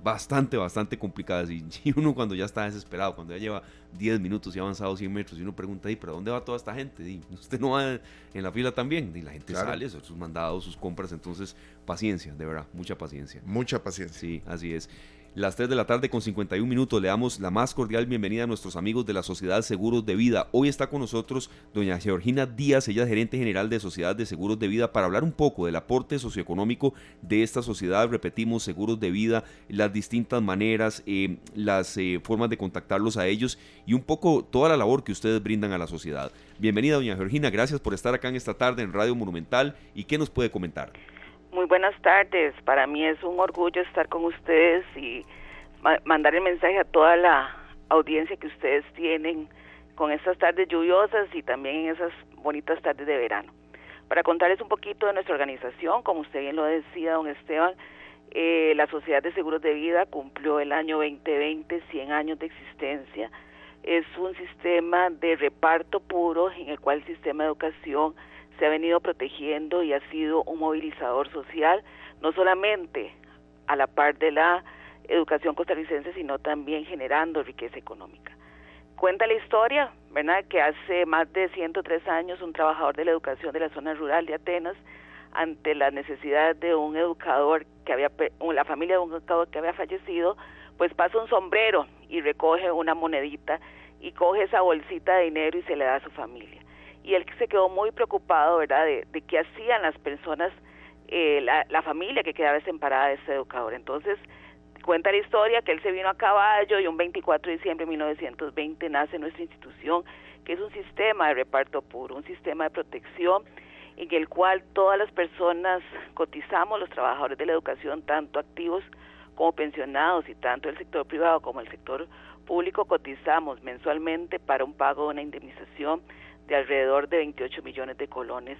bastante, bastante complicadas. Y, uno cuando ya está desesperado, cuando ya lleva 10 minutos y ha avanzado 100 metros, y uno pregunta, ¿y pero dónde va toda esta gente? Y usted no va en la fila también. Y la gente sale, sus mandados, sus compras. Entonces, paciencia, de verdad, mucha paciencia. Mucha paciencia. Sí, así es. Las 3 de la tarde con 51 minutos le damos la más cordial bienvenida a nuestros amigos de la Sociedad Seguros de Vida. Hoy está con nosotros doña Georgina Díaz, ella es gerente general de Sociedad de Seguros de Vida, para hablar un poco del aporte socioeconómico de esta sociedad. Repetimos, seguros de vida, las distintas maneras, eh, las eh, formas de contactarlos a ellos y un poco toda la labor que ustedes brindan a la sociedad. Bienvenida doña Georgina, gracias por estar acá en esta tarde en Radio Monumental y qué nos puede comentar. Muy buenas tardes. Para mí es un orgullo estar con ustedes y mandar el mensaje a toda la audiencia que ustedes tienen con estas tardes lluviosas y también en esas bonitas tardes de verano. Para contarles un poquito de nuestra organización, como usted bien lo decía, don Esteban, eh, la Sociedad de Seguros de Vida cumplió el año 2020 100 años de existencia. Es un sistema de reparto puro en el cual el sistema de educación se ha venido protegiendo y ha sido un movilizador social, no solamente a la par de la educación costarricense, sino también generando riqueza económica. Cuenta la historia, ¿verdad?, que hace más de 103 años un trabajador de la educación de la zona rural de Atenas, ante la necesidad de un educador que había, la familia de un educador que había fallecido, pues pasa un sombrero y recoge una monedita y coge esa bolsita de dinero y se le da a su familia y él se quedó muy preocupado, ¿verdad?, de, qué hacían las personas, eh, la, familia que quedaba desemparada de ese educador. Entonces, cuenta la historia que él se vino a caballo y un 24 de diciembre de 1920 nace nuestra institución, que es un sistema de reparto puro, un sistema de protección en el cual todas las personas cotizamos, los trabajadores de la educación, tanto activos como pensionados y tanto el sector privado como el sector público cotizamos mensualmente para un pago de una indemnización de alrededor de 28 millones de colones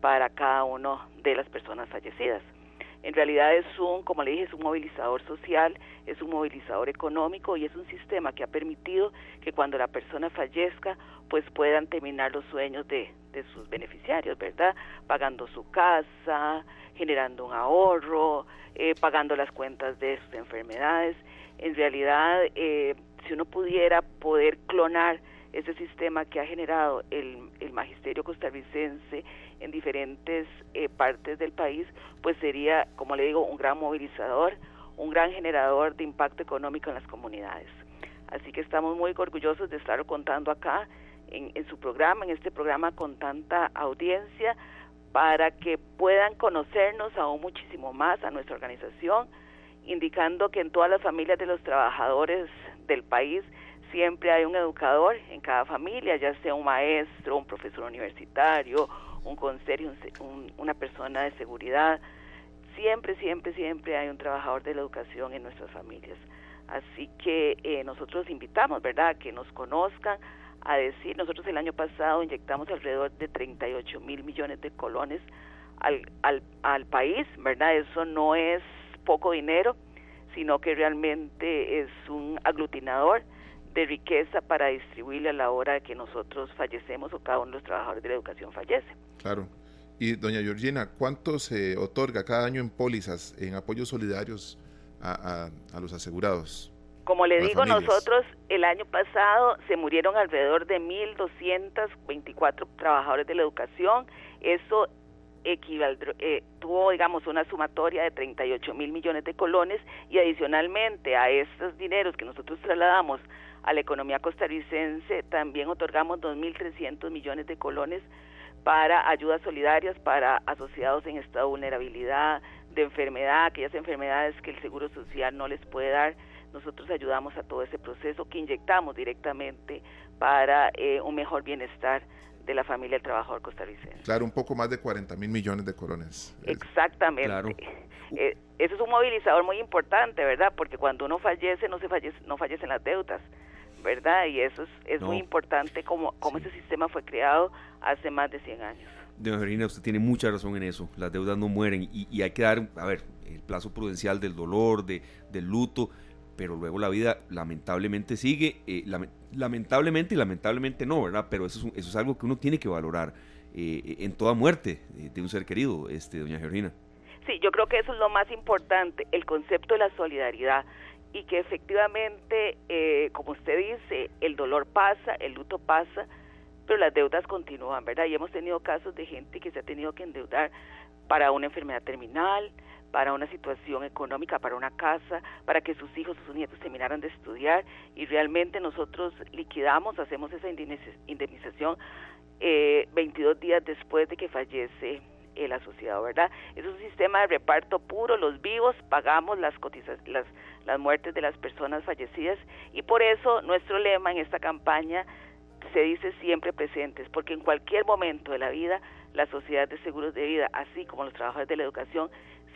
para cada una de las personas fallecidas. En realidad es un, como le dije, es un movilizador social, es un movilizador económico y es un sistema que ha permitido que cuando la persona fallezca, pues puedan terminar los sueños de, sus beneficiarios, ¿verdad? Pagando su casa, generando un ahorro, eh, pagando las cuentas de sus enfermedades. En realidad, eh, si uno pudiera poder clonar ese sistema que ha generado el, magisterio costarricense en diferentes eh, partes del país, pues sería, como le digo, un gran movilizador, un gran generador de impacto económico en las comunidades. Así que estamos muy orgullosos de estar contando acá en, en su programa, en este programa con tanta audiencia, para que puedan conocernos aún muchísimo más a nuestra organización, indicando que en todas las familias de los trabajadores del país siempre hay un educador en cada familia, ya sea un maestro, un profesor universitario, un conserje, una persona de seguridad. Siempre, siempre, siempre hay un trabajador de la educación en nuestras familias. Así que eh, nosotros invitamos, ¿verdad?, que nos conozcan, a decir, nosotros el año pasado inyectamos alrededor de 38 mil millones de colones al, al, al país, ¿verdad? Eso no es poco dinero, sino que realmente es un aglutinador de riqueza para distribuirle a la hora que nosotros fallecemos o cada uno de los trabajadores de la educación fallece. Claro. Y doña Georgina, ¿cuánto se otorga cada año en pólizas, en apoyos solidarios a, a, los asegurados? Como le digo, nosotros el año pasado se murieron alrededor de 1.224 trabajadores de la educación. Eso eh, tuvo, digamos, una sumatoria de 38 mil millones de colones y adicionalmente a estos dineros que nosotros trasladamos a la economía costarricense, también otorgamos 2.300 millones de colones para ayudas solidarias para asociados en estado de vulnerabilidad, de enfermedad, aquellas enfermedades que el Seguro Social no les puede dar. Nosotros ayudamos a todo ese proceso que inyectamos directamente para eh, un mejor bienestar de la familia del trabajador costarricense. Claro, un poco más de 40 mil millones de colones. Exactamente. Eh, eso es un movilizador muy importante, ¿verdad? Porque cuando uno fallece, no se fallece, no fallecen las deudas, ¿verdad? Y eso es, es muy importante como, como ese sistema fue creado hace más de 100 años. Doña Verina, usted tiene mucha razón en eso. Las deudas no mueren y, y hay que dar, a ver, el plazo prudencial del dolor, de, del luto, pero luego la vida lamentablemente sigue, eh, lamentablemente y lamentablemente no, ¿verdad? Pero eso es, eso es algo que uno tiene que valorar eh, en toda muerte de un ser querido, este, doña Georgina. Sí, yo creo que eso es lo más importante, el concepto de la solidaridad y que efectivamente, eh, como usted dice, el dolor pasa, el luto pasa, pero las deudas continúan, ¿verdad? Y hemos tenido casos de gente que se ha tenido que endeudar para una enfermedad terminal, para una situación económica, para una casa, para que sus hijos, sus nietos terminaran de estudiar y realmente nosotros liquidamos, hacemos esa indemnización eh, 22 días después de que fallece el asociado, ¿verdad? Es un sistema de reparto puro, los vivos pagamos las, las, las muertes de las personas fallecidas y por eso nuestro lema en esta campaña se dice siempre presentes, porque en cualquier momento de la vida la sociedad de seguros de vida, así como los trabajadores de la educación,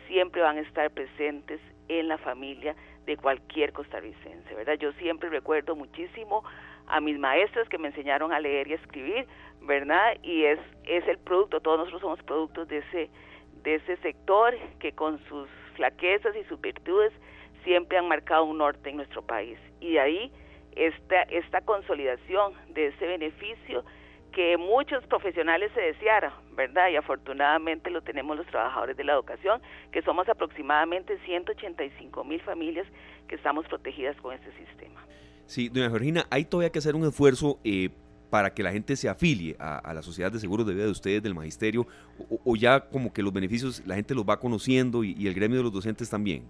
siempre van a estar presentes en la familia de cualquier costarricense, ¿verdad? Yo siempre recuerdo muchísimo a mis maestras que me enseñaron a leer y escribir, ¿verdad? Y es, es el producto, todos nosotros somos productos de ese, de ese sector que con sus flaquezas y sus virtudes siempre han marcado un norte en nuestro país. Y de ahí esta, esta consolidación de ese beneficio que muchos profesionales se desearan, ¿verdad? Y afortunadamente lo tenemos los trabajadores de la educación, que somos aproximadamente 185 mil familias que estamos protegidas con este sistema. Sí, doña Georgina, hay todavía que hacer un esfuerzo eh, para que la gente se afilie a, la sociedad de seguros de vida de ustedes, del magisterio, o, ya como que los beneficios la gente los va conociendo y el gremio de los docentes también.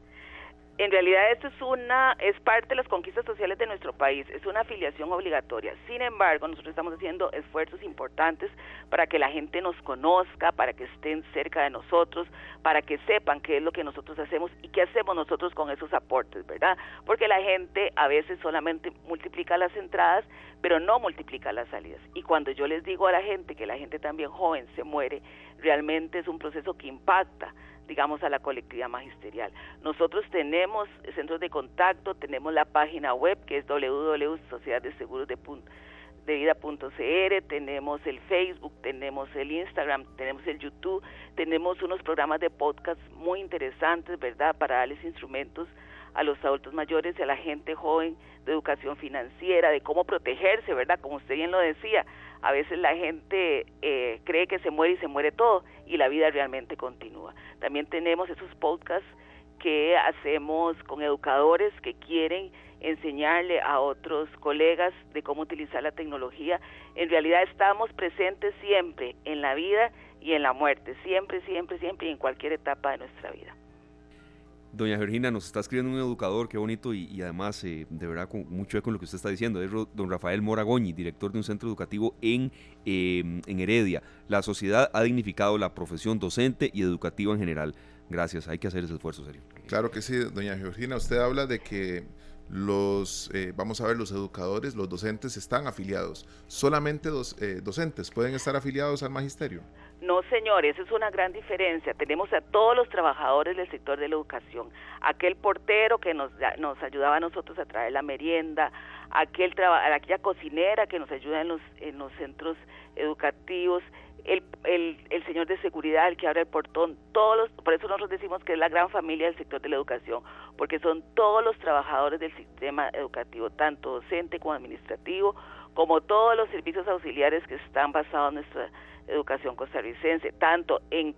En realidad esto es una es parte de las conquistas sociales de nuestro país, es una afiliación obligatoria. Sin embargo, nosotros estamos haciendo esfuerzos importantes para que la gente nos conozca, para que estén cerca de nosotros, para que sepan qué es lo que nosotros hacemos y qué hacemos nosotros con esos aportes, ¿verdad? Porque la gente a veces solamente multiplica las entradas, pero no multiplica las salidas. Y cuando yo les digo a la gente que la gente también joven se muere, realmente es un proceso que impacta digamos, a la colectividad magisterial. Nosotros tenemos centros de contacto, tenemos la página web que es www.sociedaddeseguros.de tenemos el Facebook, tenemos el Instagram, tenemos el YouTube, tenemos unos programas de podcast muy interesantes, ¿verdad?, para darles instrumentos a los adultos mayores y a la gente joven de educación financiera, de cómo protegerse, ¿verdad? Como usted bien lo decía, a veces la gente eh, cree que se muere y se muere todo y la vida realmente continúa. También tenemos esos podcasts que hacemos con educadores que quieren enseñarle a otros colegas de cómo utilizar la tecnología. En realidad estamos presentes siempre en la vida y en la muerte, siempre, siempre, siempre y en cualquier etapa de nuestra vida. Doña Georgina nos está escribiendo un educador, qué bonito y, además eh, de verdad con mucho eco en lo que usted está diciendo. Es don Rafael Moragoñi, director de un centro educativo en, em, en Heredia. La sociedad ha dignificado la profesión docente y educativa en general. Gracias, hay que hacer ese esfuerzo, serio. Claro que sí, doña Georgina. Usted habla de que los, eh, vamos a ver, los educadores, los docentes están afiliados. ¿Solamente dos, eh, docentes pueden estar afiliados al magisterio? No, señores, es una gran diferencia. Tenemos a todos los trabajadores del sector de la educación. Aquel portero que nos, nos ayudaba a nosotros a traer la merienda, aquel aquella cocinera que nos ayuda en los, en los centros educativos, el, el, el, señor de seguridad, el que abre el portón, todos los, por eso nosotros decimos que es la gran familia del sector de la educación, porque son todos los trabajadores del sistema educativo, tanto docente como administrativo, como todos los servicios auxiliares que están basados en nuestra educación costarricense, tanto en,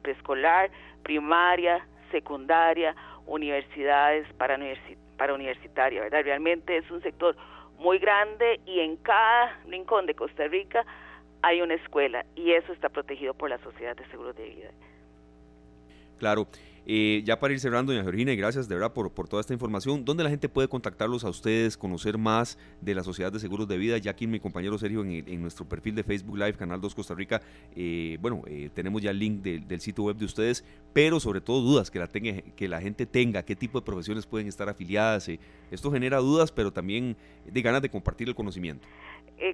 preescolar, primaria, secundaria, universidades, para, para universitaria, ¿verdad? Realmente es un sector muy grande y en cada rincón de Costa Rica hay una escuela y eso está protegido por la Sociedad de Seguros de Vida. Claro. Eh, ya para ir cerrando, doña Georgina, y gracias de verdad por, por, toda esta información. ¿Dónde la gente puede contactarlos a ustedes, conocer más de la Sociedad de Seguros de Vida? Ya aquí mi compañero Sergio en, nuestro perfil de Facebook Live, Canal 2 Costa Rica, eh, bueno, eh, tenemos ya el link del sitio web de ustedes, pero sobre todo dudas que la, tenga, que la gente tenga, qué tipo de profesiones pueden estar afiliadas. esto genera dudas, pero también de ganas de compartir el conocimiento.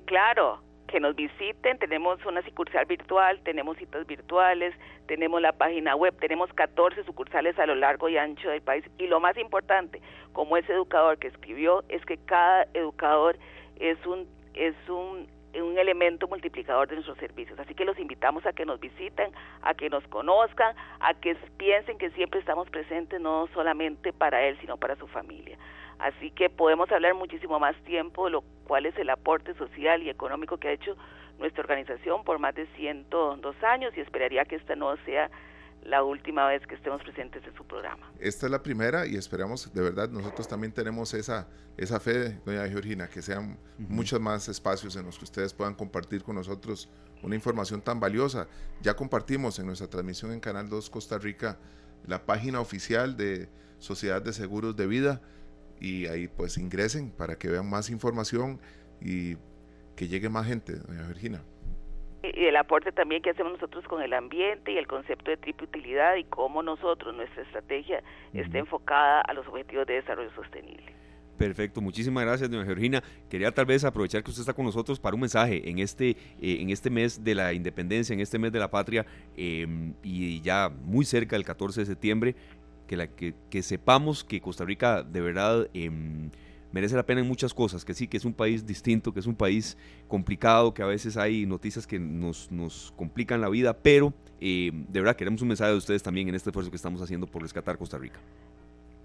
claro, que nos visiten, tenemos una sucursal virtual, tenemos citas virtuales, tenemos la página web, tenemos 14 sucursales a lo largo y ancho del país y lo más importante, como ese educador que escribió, es que cada educador es un es un un elemento multiplicador de nuestros servicios. Así que los invitamos a que nos visiten, a que nos conozcan, a que piensen que siempre estamos presentes no solamente para él, sino para su familia. Así que podemos hablar muchísimo más tiempo de lo cual es el aporte social y económico que ha hecho nuestra organización por más de 102 años y esperaría que esta no sea la última vez que estemos presentes en su programa. Esta es la primera y esperamos, de verdad, nosotros también tenemos esa, esa fe, doña Georgina, que sean muchos más espacios en los que ustedes puedan compartir con nosotros una información tan valiosa. Ya compartimos en nuestra transmisión en Canal 2 Costa Rica la página oficial de Sociedad de Seguros de Vida y ahí pues ingresen para que vean más información y que llegue más gente, doña Virginia. Y el aporte también que hacemos nosotros con el ambiente y el concepto de triple utilidad y cómo nosotros, nuestra estrategia, está enfocada a los objetivos de desarrollo sostenible. Perfecto, muchísimas gracias, doña Georgina. Quería tal vez aprovechar que usted está con nosotros para un mensaje en este, eh, en este mes de la independencia, en este mes de la patria em, y ya muy cerca del 14 de septiembre que, la, que, sepamos que Costa Rica de verdad em, merece la pena en muchas cosas, que sí, que es un país distinto, que es un país complicado, que a veces hay noticias que nos, nos complican la vida, pero em, de verdad queremos un mensaje de ustedes también en este esfuerzo que estamos haciendo por rescatar Costa Rica.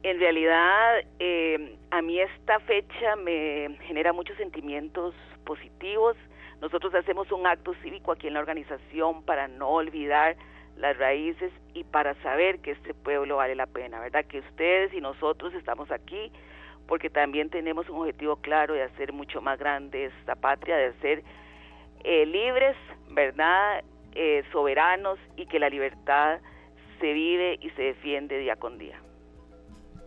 En realidad, eh, a mí esta fecha me genera muchos sentimientos positivos. Nosotros hacemos un acto cívico aquí en la organización para no olvidar las raíces y para saber que este pueblo vale la pena, ¿verdad? Que ustedes y nosotros estamos aquí porque también tenemos un objetivo claro de hacer mucho más grande esta patria, de ser eh, libres, ¿verdad? Eh, soberanos y que la libertad se vive y se defiende día con día.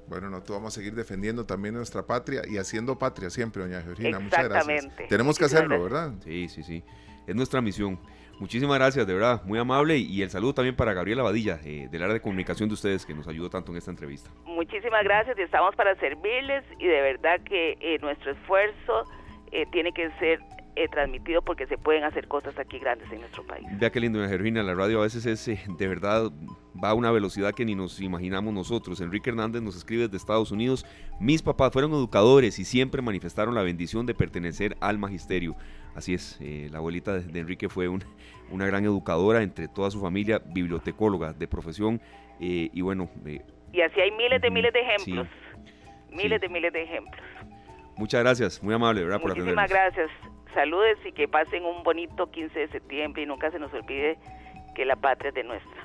Bueno, nosotros vamos a seguir defendiendo también nuestra patria y haciendo patria siempre, doña Georgina. Muchas gracias. Tenemos que hacerlo, ¿verdad? Sí, sí, sí. Es nuestra misión. Muchísimas gracias, de verdad, muy amable y el saludo también para Gabriela Badilla, eh, del área de comunicación de ustedes, que nos ayudó tanto en esta entrevista. Muchísimas gracias y estamos para servirles y de verdad que eh, nuestro esfuerzo eh, tiene que ser transmitido porque se pueden hacer cosas aquí grandes en nuestro país. Vea qué lindo, Gervina, la radio a veces es de verdad va a una velocidad que ni nos imaginamos nosotros. Enrique Hernández nos escribe desde Estados Unidos, mis papás fueron educadores y siempre manifestaron la bendición de pertenecer al magisterio. Así es, eh, la abuelita de, Enrique fue una gran educadora entre toda su familia, bibliotecóloga de profesión eh, y bueno... Eh, y así hay miles de miles de ejemplos, miles de miles de ejemplos. Muchas gracias, muy amable, ¿verdad? Muchísimas gracias. Saludes y que pasen un bonito 15 de septiembre y nunca se nos olvide que la patria es de nuestra.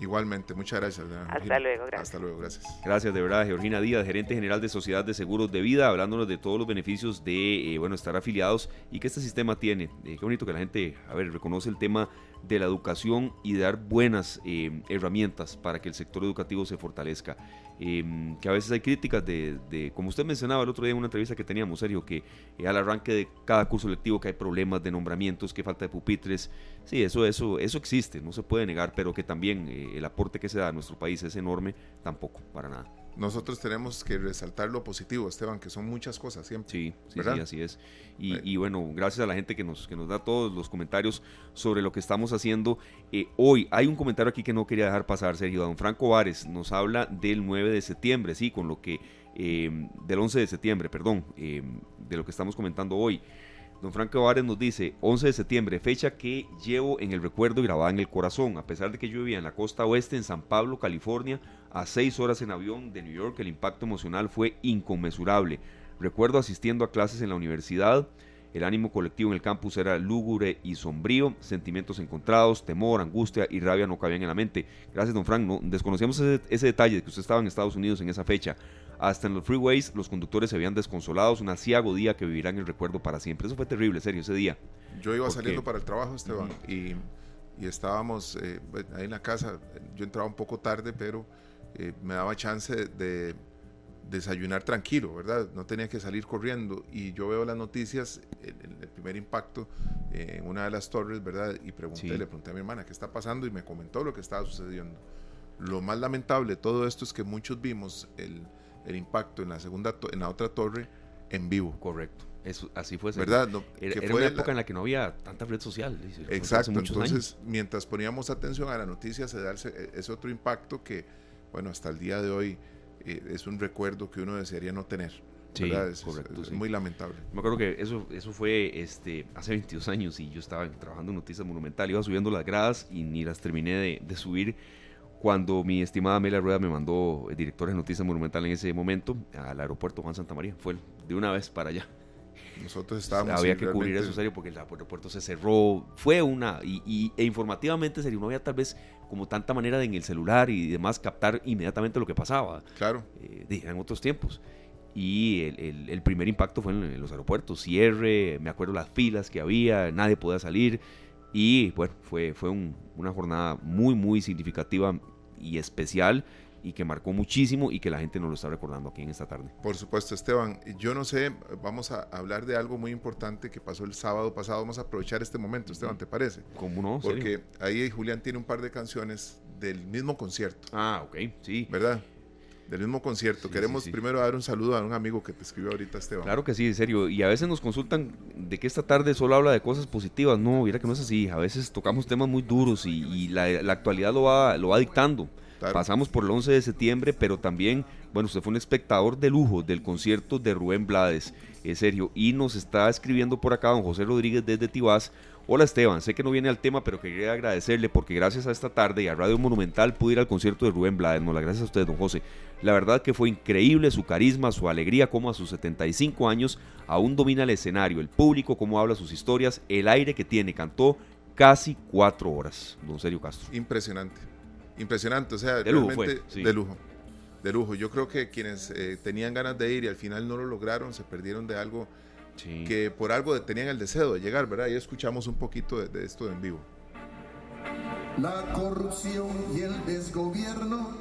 Igualmente, muchas gracias. Hasta luego, gracias. Hasta luego, gracias. Gracias de verdad, Georgina Díaz, gerente general de Sociedad de Seguros de Vida, hablándonos de todos los beneficios de, eh, bueno, estar afiliados y que este sistema tiene. Eh, qué bonito que la gente, a ver, reconoce el tema de la educación y de dar buenas eh, herramientas para que el sector educativo se fortalezca. Em, que a veces hay críticas de, como usted mencionaba el otro día en una entrevista que teníamos, Sergio, que eh, al arranque de cada curso lectivo que hay problemas de nombramientos, que falta de pupitres. Sí, eso, eso, eso existe, no se puede negar, pero que también eh, el aporte que se da a nuestro país es enorme, tampoco, para nada nosotros tenemos que resaltar lo positivo, Esteban, que son muchas cosas siempre. Sí, sí, sí así es. Y, bueno, gracias a la gente que nos, que nos da todos los comentarios sobre lo que estamos haciendo. Eh, hoy hay un comentario aquí que no quería dejar pasar, Sergio. Don Franco Vares nos habla del 9 de septiembre, sí, con lo que, eh, del 11 de septiembre, perdón, eh, de lo que estamos comentando hoy. Don Franco Vares nos dice, 11 de septiembre, fecha que llevo en el recuerdo y grabada en el corazón. A pesar de que yo vivía en la costa oeste, en San Pablo, California, a seis horas en avión de New York, el impacto emocional fue inconmensurable. Recuerdo asistiendo a clases en la universidad, el ánimo colectivo en el campus era lúgubre y sombrío, sentimientos encontrados, temor, angustia y rabia no cabían en la mente. Gracias, don Frank. No, desconocíamos ese, ese, detalle de que usted estaba en Estados Unidos en esa fecha. Hasta en los freeways los conductores se habían desconsolados, un asiago día que vivirán el recuerdo para siempre. Eso fue terrible, serio, ese día. Yo iba saliendo para el trabajo, Esteban, y, y, estábamos eh, ahí en la casa. Yo entraba un poco tarde, pero eh, me daba chance de desayunar tranquilo, ¿verdad? No tenía que salir corriendo y yo veo las noticias, el, el primer impacto eh, en una de las torres, ¿verdad? Y pregunté, le pregunté a mi hermana qué está pasando y me comentó lo que estaba sucediendo. Lo más lamentable de todo esto es que muchos vimos el, el impacto en la segunda, en la otra torre en vivo. Correcto. Eso, así fue. ¿Verdad? era, una época en la que no había tanta red social. Exacto. Entonces, mientras poníamos atención a la noticia, se da ese otro impacto que, bueno, hasta el día de hoy eh, es un recuerdo que uno desearía no tener. Sí, es, correcto, es, muy lamentable. Me acuerdo que eso, eso fue este, hace 22 años y yo estaba trabajando en Noticias Monumental, iba subiendo las gradas y ni las terminé de, de subir cuando mi estimada Amelia Rueda me mandó, el director de Noticias Monumental en ese momento, al aeropuerto Juan Santa María. Fue de una vez para allá. Nosotros estábamos. Había que cubrir eso serio porque el aeropuerto se cerró. Fue una. Y, e informativamente serio. No había tal vez como tanta manera de en el celular y demás captar inmediatamente lo que pasaba. Claro. Eh, en otros tiempos. Y el, primer impacto fue en, los aeropuertos. Cierre, me acuerdo las filas que había, nadie podía salir. Y bueno, fue, fue una jornada muy, muy significativa y especial y que marcó muchísimo y que la gente nos lo está recordando aquí en esta tarde. Por supuesto, Esteban. Yo no sé, vamos a hablar de algo muy importante que pasó el sábado pasado. Vamos a aprovechar este momento, Esteban, ¿te parece? ¿Cómo no? Porque ahí Julián tiene un par de canciones del mismo concierto. Ah, ok, sí. ¿Verdad? Del mismo concierto. Queremos primero dar un saludo a un amigo que te escribió ahorita, Esteban. Claro que sí, en serio. Y a veces nos consultan de que esta tarde solo habla de cosas positivas. No, mira que no es así. A veces tocamos temas muy duros y, la, actualidad lo va, lo va dictando. Pasamos por el 11 de septiembre, pero también, bueno, usted fue un espectador de lujo del concierto de Rubén Blades, es serio, y nos está escribiendo por acá don José Rodríguez desde Tibás. Hola Esteban, sé que no viene al tema, pero quería agradecerle porque gracias a esta tarde y a Radio Monumental pude ir al concierto de Rubén Blades. No, la gracias a usted, don José. La verdad que fue increíble su carisma, su alegría, como a sus 75 años aún domina el escenario, el público, cómo habla sus historias, el aire que tiene. Cantó casi cuatro horas, don Sergio Castro. Impresionante impresionante, o sea, de realmente lujo de lujo. De lujo. Yo creo que quienes eh, tenían ganas de ir y al final no lo lograron, se perdieron de algo que por algo tenían el deseo de llegar, ¿verdad? Y escuchamos un poquito de, de esto en vivo. La corrupción y el desgobierno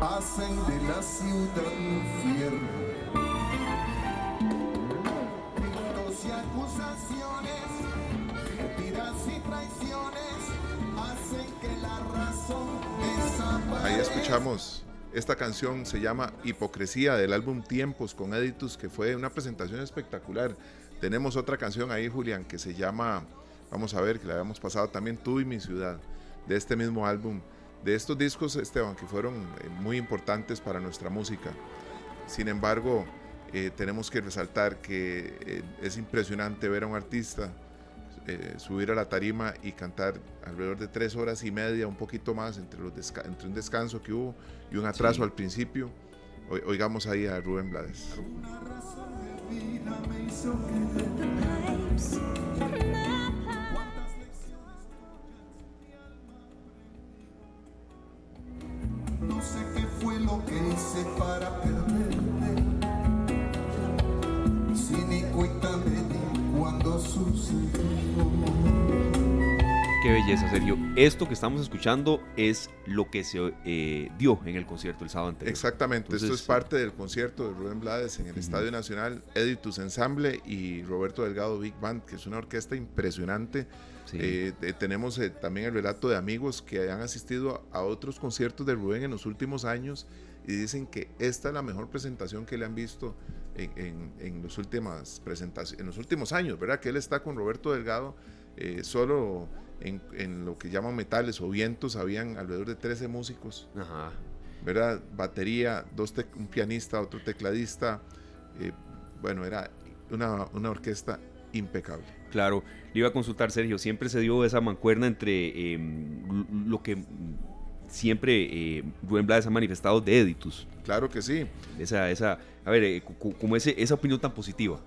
hacen de la ciudad un infierno. y acusaciones, mentiras y traiciones. Ahí escuchamos esta canción se llama Hipocresía del álbum Tiempos con Editus, que fue una presentación espectacular. Tenemos otra canción ahí, Julián, que se llama, vamos a ver, que la habíamos pasado también Tú y mi ciudad, de este mismo álbum, de estos discos, Esteban, que fueron eh, muy importantes para nuestra música. Sin embargo, eh, tenemos que resaltar que eh, es impresionante ver a un artista eh, subir a la tarima y cantar alrededor de tres horas y media, un poquito más, entre, los entre un descanso que hubo y un atraso al principio. oigamos ahí a Rubén Blades. Belleza, Sergio. Esto que estamos escuchando es lo que se eh, dio en el concierto el sábado anterior. Exactamente, esto Entonces, es parte del concierto de Rubén Blades en el Estadio Nacional, Editus Ensemble y Roberto Delgado Big Band, que es una orquesta impresionante. Sí. Eh, eh, tenemos eh, también el relato de amigos que han asistido a, otros conciertos de Rubén en los últimos años y dicen que esta es la mejor presentación que le han visto en, en, en los últimas presentaciones, en los últimos años, ¿verdad? Que él está con Roberto Delgado eh, solo en, en lo que llaman metales o vientos, habían alrededor de 13 músicos. Ajá. ¿verdad? Batería, dos un pianista, otro tecladista. eh, bueno, era una, una orquesta impecable. Claro, le iba a consultar, Sergio. Siempre se dio esa mancuerna entre eh, lo que siempre eh, Rubén Blades ha manifestado de Editus. Claro que sí. Esa, esa, a ver, eh, como ese, esa opinión tan positiva.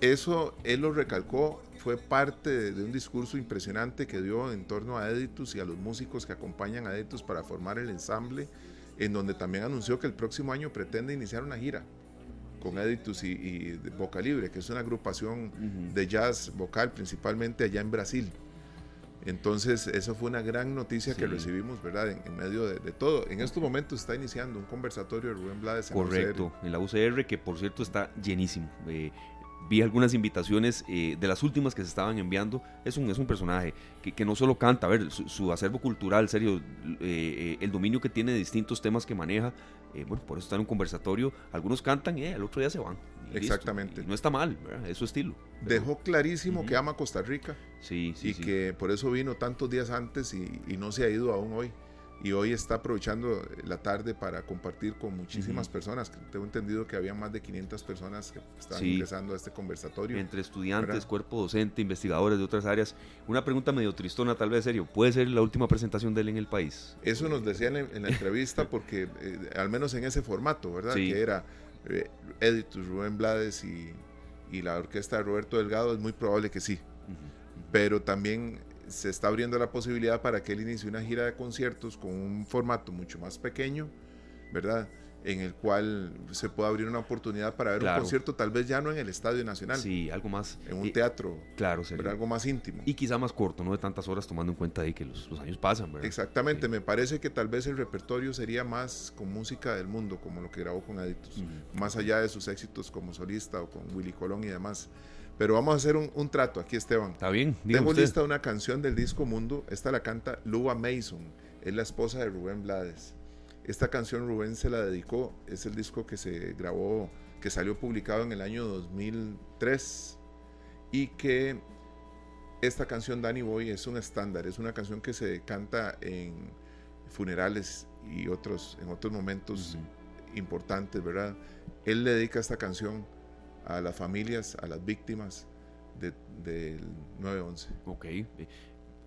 Eso él lo recalcó, fue parte de, de un discurso impresionante que dio en torno a Editus y a los músicos que acompañan a Editus para formar el ensamble, en donde también anunció que el próximo año pretende iniciar una gira con Editus y, y Boca Libre, que es una agrupación de jazz vocal principalmente allá en Brasil. Entonces, eso fue una gran noticia que recibimos, ¿verdad? En, en medio de, de todo. En estos momentos está iniciando un conversatorio de Rubén Blades en la Correcto, en la UCR, que por cierto está llenísimo. Eh, vi algunas invitaciones eh, de las últimas que se estaban enviando. Es un, es un personaje que, que no solo canta, a ver, su, su acervo cultural, serio, eh, eh, el dominio que tiene de distintos temas que maneja. eh, bueno, por eso está en un conversatorio. Algunos cantan y el otro día se van. y listo. Exactamente. Y no está mal, ¿verdad? es su estilo. Pero- Dejó clarísimo Ujú. que ama Costa Rica sí, sí, y sí. que por eso vino tantos días antes y, y no se ha ido aún hoy. Y hoy está aprovechando la tarde para compartir con muchísimas personas. Tengo entendido que había más de 500 personas que estaban Sí. ingresando a este conversatorio. Entre estudiantes, ¿verdad? cuerpo docente, investigadores de otras áreas. Una pregunta medio tristona, tal vez, serio. ¿Puede ser la última presentación de él en el país? Eso nos decían en, en la entrevista porque, eh, al menos en ese formato, ¿verdad? Sí. Que era eh, Editus, Rubén Blades y, y la orquesta de Roberto Delgado, es muy probable que sí. Pero también se está abriendo la posibilidad para que él inicie una gira de conciertos con un formato mucho más pequeño, ¿verdad? En el cual se pueda abrir una oportunidad para ver Claro. un concierto, tal vez ya no en el Estadio Nacional, Sí, algo más. en un eh, teatro, Claro, serio. ¿verdad? algo más íntimo. Y quizá más corto, no de tantas horas, tomando en cuenta ahí que los, los años pasan, ¿verdad? Exactamente, Sí. me parece que tal vez el repertorio sería más con música del mundo, como lo que grabó con Aditus, Ujú. más allá de sus éxitos como solista o con Willy Colón y demás. Pero vamos a hacer un, un trato aquí, Esteban. Está bien, Tengo usted. lista una canción del disco Mundo, esta la canta Luba Mason, es la esposa de Rubén Blades. Esta canción Rubén se la dedicó, es el disco que se grabó, que salió publicado en el año 2003 y que esta canción Danny Boy es un estándar, es una canción que se canta en funerales y otros, en otros momentos Ujú. importantes, ¿verdad? Él le dedica esta canción a las familias, a las víctimas de- del 9-11. Ok. eh,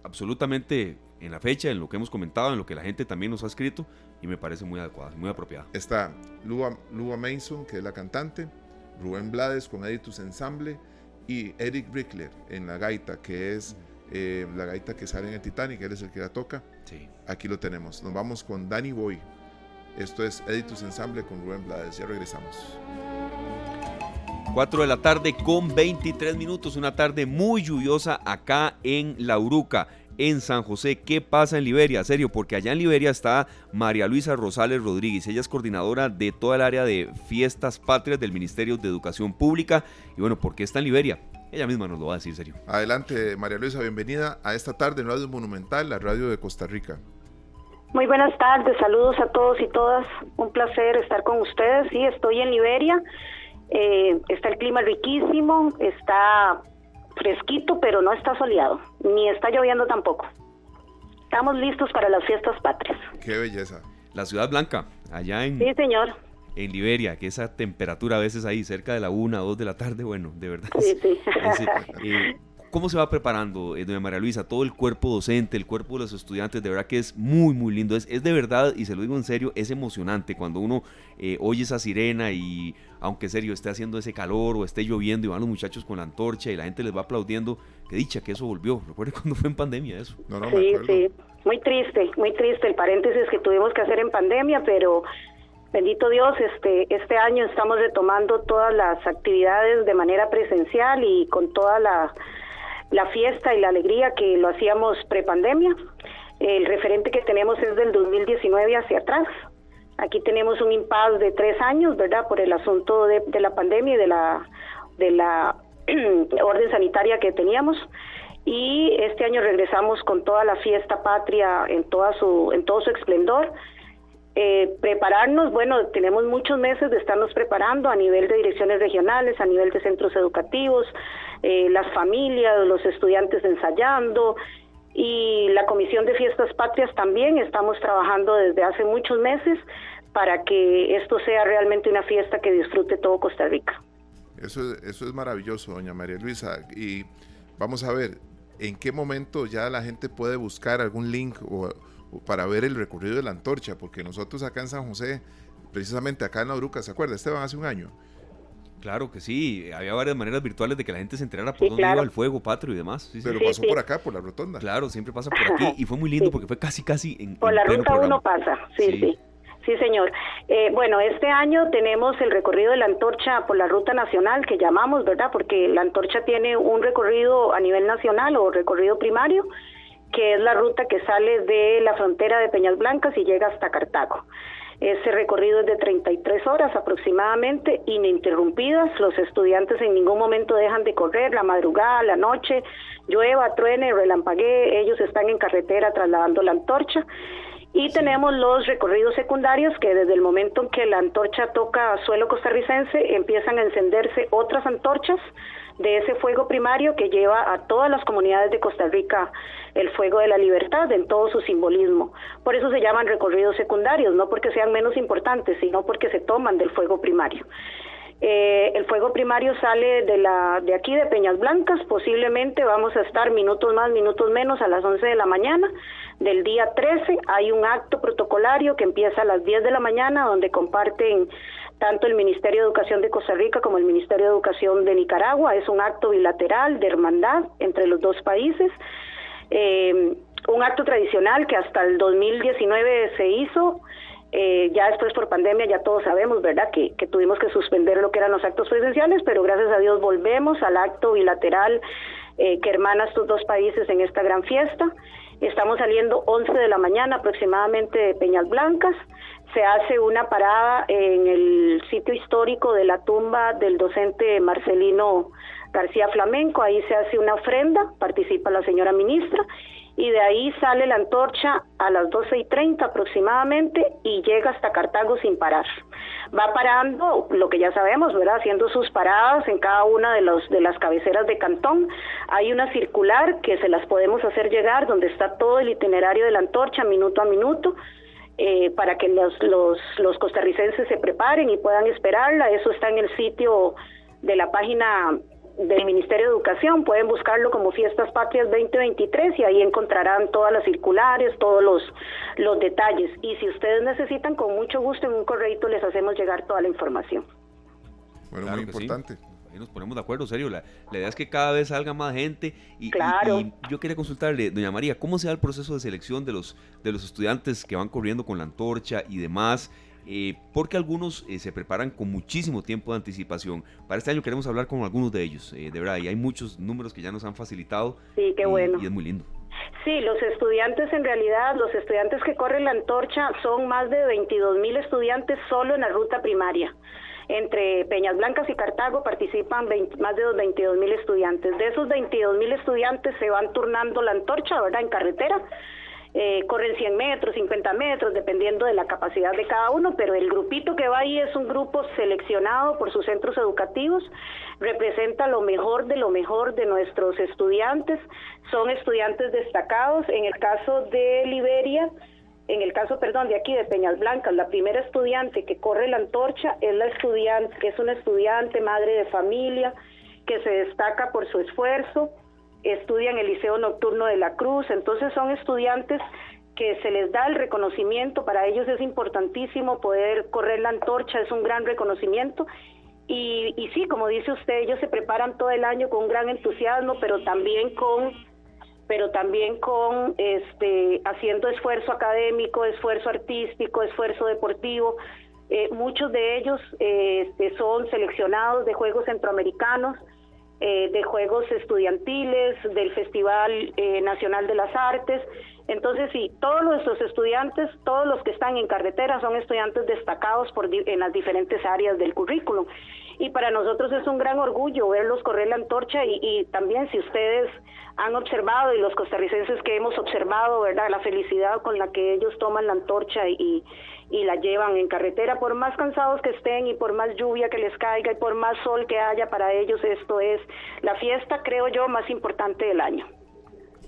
absolutamente en la fecha, en lo que hemos comentado, en lo que la gente también nos ha escrito, y me parece muy adecuada, muy apropiada. Está Lua, Lua Mason, que es la cantante, Rubén Blades con Editus Ensemble y Eric Brickler en la gaita, que es eh, la gaita que sale en el Titanic, él es el que la toca. Sí. Aquí lo tenemos. Nos vamos con Danny Boy. Esto es Editus Ensemble con Rubén Blades. Ya regresamos. 4 de la tarde con 23 minutos, una tarde muy lluviosa acá en La Uruca, en San José. ¿Qué pasa en Liberia? Serio, porque allá en Liberia está María Luisa Rosales Rodríguez. Ella es coordinadora de toda el área de fiestas patrias del Ministerio de Educación Pública. Y bueno, ¿por qué está en Liberia? Ella misma nos lo va a decir, serio. Adelante, María Luisa, bienvenida a esta tarde en Radio Monumental, la radio de Costa Rica. Muy buenas tardes, saludos a todos y todas. Un placer estar con ustedes. Sí, estoy en Liberia. Eh, está el clima riquísimo, está fresquito, pero no está soleado, ni está lloviendo tampoco. Estamos listos para las fiestas patrias. Qué belleza. La Ciudad Blanca, allá en, Sí, señor. en Liberia, que esa temperatura a veces ahí cerca de la 1 o 2 de la tarde, bueno, de verdad. Sí, sí. Eh, ¿Cómo se va preparando, eh, doña María Luisa? Todo el cuerpo docente, el cuerpo de los estudiantes, de verdad que es muy, muy lindo. Es, es de verdad, y se lo digo en serio, es emocionante cuando uno eh, oye esa sirena y, aunque serio, esté haciendo ese calor o esté lloviendo y van los muchachos con la antorcha y la gente les va aplaudiendo. Qué dicha que eso volvió. Recuerde cuando fue en pandemia eso. No, no, me Sí, sí. Muy triste, muy triste el paréntesis que tuvimos que hacer en pandemia, pero bendito Dios, este este año estamos retomando todas las actividades de manera presencial y con toda la la fiesta y la alegría que lo hacíamos prepandemia. El referente que tenemos es del 2019 hacia atrás. Aquí tenemos un impasse de tres años, ¿verdad? Por el asunto de, la pandemia y de la, de la orden sanitaria que teníamos y este año regresamos con toda la fiesta patria en toda su en todo su esplendor eh, prepararnos, bueno, tenemos muchos meses de estarnos preparando a nivel de direcciones regionales, a nivel de centros educativos, eh, las familias, los estudiantes ensayando y la Comisión de Fiestas Patrias también estamos trabajando desde hace muchos meses para que esto sea realmente una fiesta que disfrute todo Costa Rica. Eso, eso es maravilloso, doña María Luisa. Y vamos a ver, ¿en qué momento ya la gente puede buscar algún link o para ver el recorrido de la antorcha, porque nosotros acá en San José, precisamente acá en la Uruca, ¿se acuerda? Esteban, hace un año. Claro que sí, había varias maneras virtuales de que la gente se enterara por dónde iba el fuego patrio y demás. Pero pasó por acá, por la rotonda. Claro, siempre pasa por aquí y fue muy lindo porque fue casi, casi en. Por la ruta uno pasa, sí, sí. Sí, señor. Eh, bueno, este año tenemos el recorrido de la antorcha por la ruta nacional que llamamos, ¿verdad? Porque la antorcha tiene un recorrido a nivel nacional o recorrido primario que es la ruta que sale de la frontera de Peñas Blancas y llega hasta Cartago. Ese recorrido es de 33 horas aproximadamente, ininterrumpidas. Los estudiantes en ningún momento dejan de correr, la madrugada, la noche, llueva, truene, relampaguee, ellos están en carretera trasladando la antorcha. Y tenemos los recorridos secundarios que desde el momento en que la antorcha toca suelo costarricense empiezan a encenderse otras antorchas de ese fuego primario que lleva a todas las comunidades de Costa Rica el fuego de la libertad en todo su simbolismo. Por eso se llaman recorridos secundarios, no porque sean menos importantes, sino porque se toman del fuego primario. Eh, el fuego primario sale de, la, de aquí, de Peñas Blancas. Posiblemente vamos a estar minutos más, minutos menos a las 11 de la mañana del día 13. Hay un acto protocolario que empieza a las 10 de la mañana donde comparten tanto el Ministerio de Educación de Costa Rica como el Ministerio de Educación de Nicaragua. Es un acto bilateral de hermandad entre los dos países. Eh, un acto tradicional que hasta el 2019 se hizo. Eh, ya después por pandemia ya todos sabemos, ¿verdad?, que, tuvimos que suspender lo que eran los actos presenciales, pero gracias a Dios volvemos al acto bilateral eh, que hermana estos dos países en esta gran fiesta. Estamos saliendo 11 de la mañana aproximadamente de Peñas Blancas se hace una parada en el sitio histórico de la tumba del docente Marcelino García Flamenco, ahí se hace una ofrenda, participa la señora ministra, y de ahí sale la antorcha a las 12 y 30 aproximadamente y llega hasta Cartago sin parar. Va parando, lo que ya sabemos, ¿verdad? Haciendo sus paradas en cada una de, los, de las cabeceras de cantón. Hay una circular que se las podemos hacer llegar, donde está todo el itinerario de la antorcha minuto a minuto eh, para que los, los, los costarricenses se preparen y puedan esperarla. Eso está en el sitio de la página del Ministerio de Educación, pueden buscarlo como Fiestas Patrias 2023 y ahí encontrarán todas las circulares, todos los, los detalles. Y si ustedes necesitan, con mucho gusto en un correo les hacemos llegar toda la información. Bueno, muy importante nos ponemos de acuerdo, serio. La, idea es que cada vez salga más gente. Y, yo quería consultarle, doña María, ¿cómo se da el proceso de selección de los, de los estudiantes que van corriendo con la antorcha y demás? Eh, porque algunos eh, se preparan con muchísimo tiempo de anticipación. Para este año queremos hablar con algunos de ellos, eh, de verdad, y hay muchos números que ya nos han facilitado. Sí, qué bueno. Y es muy lindo. Sí, los estudiantes en realidad, los estudiantes que corren la antorcha son más de 22 mil estudiantes solo en la ruta primaria. Entre Peñas Blancas y Cartago participan más de 22 mil estudiantes. De esos 22 mil estudiantes se van turnando la antorcha, ¿verdad? En carretera. Eh, corren 100 metros, 50 metros, dependiendo de la capacidad de cada uno, pero el grupito que va ahí es un grupo seleccionado por sus centros educativos, representa lo mejor de lo mejor de nuestros estudiantes, son estudiantes destacados, en el caso de Liberia, en el caso, perdón, de aquí de Peñas Blancas, la primera estudiante que corre la antorcha es la estudiante, que es una estudiante, madre de familia, que se destaca por su esfuerzo, estudia en el Liceo Nocturno de la Cruz, entonces son estudiantes que se les da el reconocimiento, para ellos es importantísimo poder correr la antorcha, es un gran reconocimiento. Y, y sí, como dice usted, ellos se preparan todo el año con un gran entusiasmo, pero también con pero también con este haciendo esfuerzo académico, esfuerzo artístico, esfuerzo deportivo. Eh, muchos de ellos este, son seleccionados de Juegos Centroamericanos eh, de Juegos Estudiantiles, del Festival eh, Nacional de las Artes. Entonces, sí, todos nuestros estudiantes, todos los que están en carretera son estudiantes destacados por en las diferentes áreas del currículum. Y para nosotros es un gran orgullo verlos correr la antorcha y, y también si ustedes han observado y los costarricenses que hemos observado, ¿verdad? La felicidad con la que ellos toman la antorcha y, y la llevan en carretera, por más cansados que estén y por más lluvia que les caiga y por más sol que haya para ellos, esto es la fiesta, creo yo, más importante del año.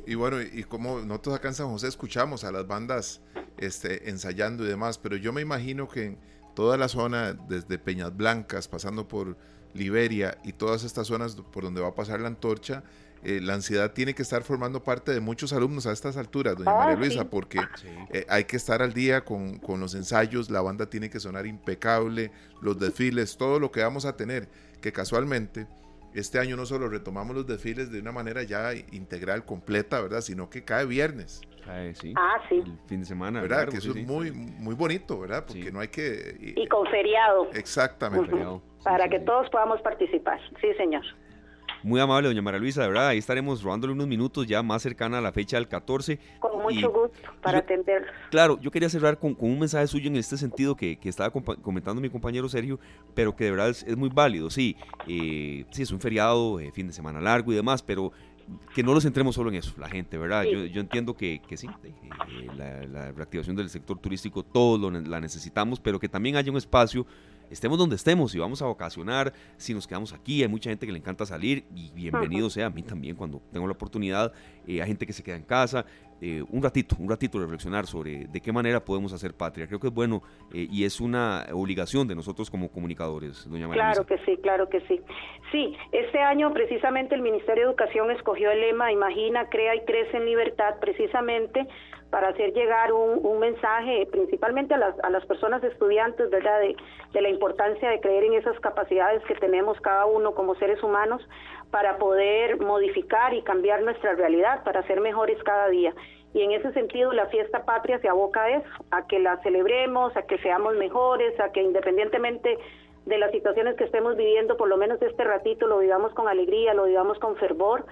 Y bueno, y como nosotros acá en San José escuchamos a las bandas este, ensayando y demás, pero yo me imagino que en toda la zona, desde Peñas Blancas, pasando por Liberia y todas estas zonas por donde va a pasar la antorcha, eh, la ansiedad tiene que estar formando parte de muchos alumnos a estas alturas, doña Ah, María. Luisa, porque eh, hay que estar al día con, con los ensayos, la banda tiene que sonar impecable, los desfiles, todo lo que vamos a tener, que casualmente este año no solo retomamos los desfiles de una manera ya integral, completa, ¿verdad? Sino que cae viernes, Cae, sí. Ah, sí. El fin de semana. ¿verdad? largo, que eso sí, es sí. muy, muy bonito, ¿verdad? Porque Sí. no hay que... Y con feriado, Exactamente. Feriado. Sí, para sí, que sí. todos podamos participar. Sí, señor. Muy amable, doña María Luisa, de verdad. Ahí estaremos robándole unos minutos ya más cercana a la fecha del 14. Con mucho Y- gusto para yo- atenderlos. Claro, yo quería cerrar con, con un mensaje suyo en este sentido que, que estaba comentando mi compañero Sergio, pero que de verdad es, es muy válido. Sí, eh, sí, es un feriado, eh, fin de semana largo y demás, pero que no nos centremos solo en eso, la gente, ¿verdad? Sí. Yo, yo entiendo que, que sí, eh, la, la reactivación del sector turístico, todos lo la necesitamos, pero que también haya un espacio, estemos donde estemos, si vamos a vacacionar, si nos quedamos aquí, hay mucha gente que le encanta salir y bienvenido sea a mí también cuando tengo la oportunidad, eh, hay gente que se queda en casa, eh, un ratito, un ratito reflexionar sobre de qué manera podemos hacer patria. Creo que es bueno eh, y es una obligación de nosotros como comunicadores, doña María Claro que sí, claro que sí. Sí, este año precisamente el Ministerio de Educación escogió el lema Imagina, crea y crece en libertad precisamente para hacer llegar un, un mensaje principalmente a las, a las personas estudiantes, ¿verdad? De, de la importancia de creer en esas capacidades que tenemos cada uno como seres humanos para poder modificar y cambiar nuestra realidad, para ser mejores cada día. Y en ese sentido la fiesta patria se aboca a eso, a que la celebremos, a que seamos mejores, a que independientemente de las situaciones que estemos viviendo, por lo menos este ratito lo vivamos con alegría, lo vivamos con fervor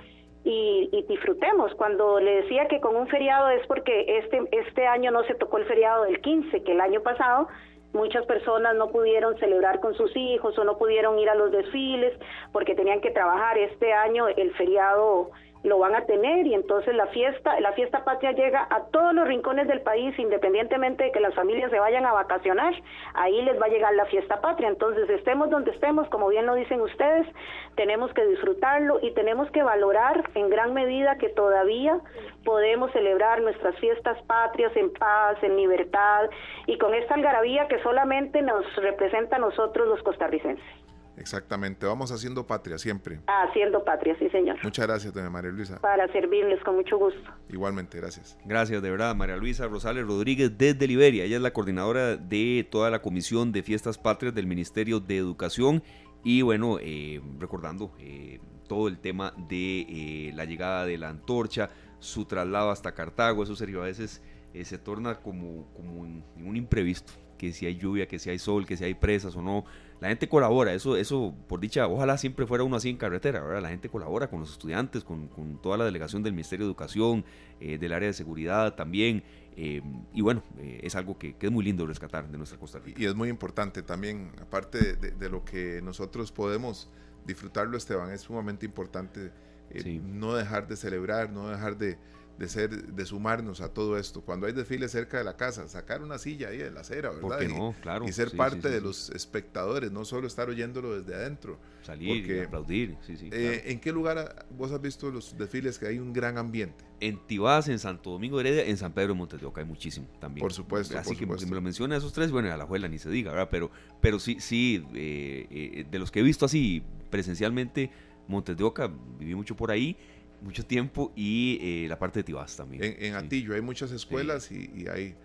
y, y disfrutemos. Cuando le decía que con un feriado es porque este, este año no se tocó el feriado del 15, que el año pasado muchas personas no pudieron celebrar con sus hijos o no pudieron ir a los desfiles porque tenían que trabajar. Este año el feriado lo van a tener y entonces la fiesta, la fiesta patria llega a todos los rincones del país, independientemente de que las familias se vayan a vacacionar, ahí les va a llegar la fiesta patria. Entonces, estemos donde estemos, como bien lo dicen ustedes, tenemos que disfrutarlo y tenemos que valorar en gran medida que todavía podemos celebrar nuestras fiestas patrias en paz, en libertad y con esta algarabía que solamente nos representa a nosotros los costarricenses. Exactamente. Vamos haciendo patria siempre. Haciendo patria, sí, señor. Muchas gracias, doña María Luisa. Para servirles con mucho gusto. Igualmente, gracias. Gracias, de verdad, María Luisa Rosales Rodríguez desde Liberia. Ella es la coordinadora de toda la Comisión de Fiestas Patrias del Ministerio de Educación. Y bueno, eh, recordando eh, todo el tema de eh, la llegada de la antorcha, su traslado hasta Cartago, eso Sergio, a veces eh, se torna como, como en un imprevisto, que si hay lluvia, que si hay sol, que si hay presas o no. La gente colabora, eso, eso por dicha, ojalá siempre fuera uno así en carretera, ¿verdad? La gente colabora con los estudiantes, con, con toda la delegación del Ministerio de Educación, eh, del área de seguridad también. eh, y bueno, eh, es algo que, que es muy lindo rescatar de nuestra Costa Rica. Y es muy importante también, aparte de, de- de lo que nosotros podemos disfrutarlo, Esteban, es sumamente importante eh, Sí. no dejar de celebrar, no dejar de, de ser, de sumarnos a todo esto. Cuando hay desfiles cerca de la casa, sacar una silla ahí en la acera, ¿verdad? ¿Por qué Y- no? Claro. y ser sí, parte sí, sí, de los espectadores, no solo estar oyéndolo desde adentro. Salir y aplaudir, sí, sí. Eh. ¿En qué lugar vos has visto los desfiles que hay un gran ambiente? En Tibás, en Santo Domingo de Heredia, en San Pedro de Montes de Oca hay muchísimo también. Por supuesto, Así por que supuesto. me lo menciona esos tres, bueno, a la juela ni se diga, ¿verdad? Pero, pero sí, sí, eh, eh, de los que he visto así presencialmente, Montes de Oca, viví mucho por ahí, mucho tiempo, y eh, la parte de Tibás también. En, en sí. Atillo hay muchas escuelas y, y hay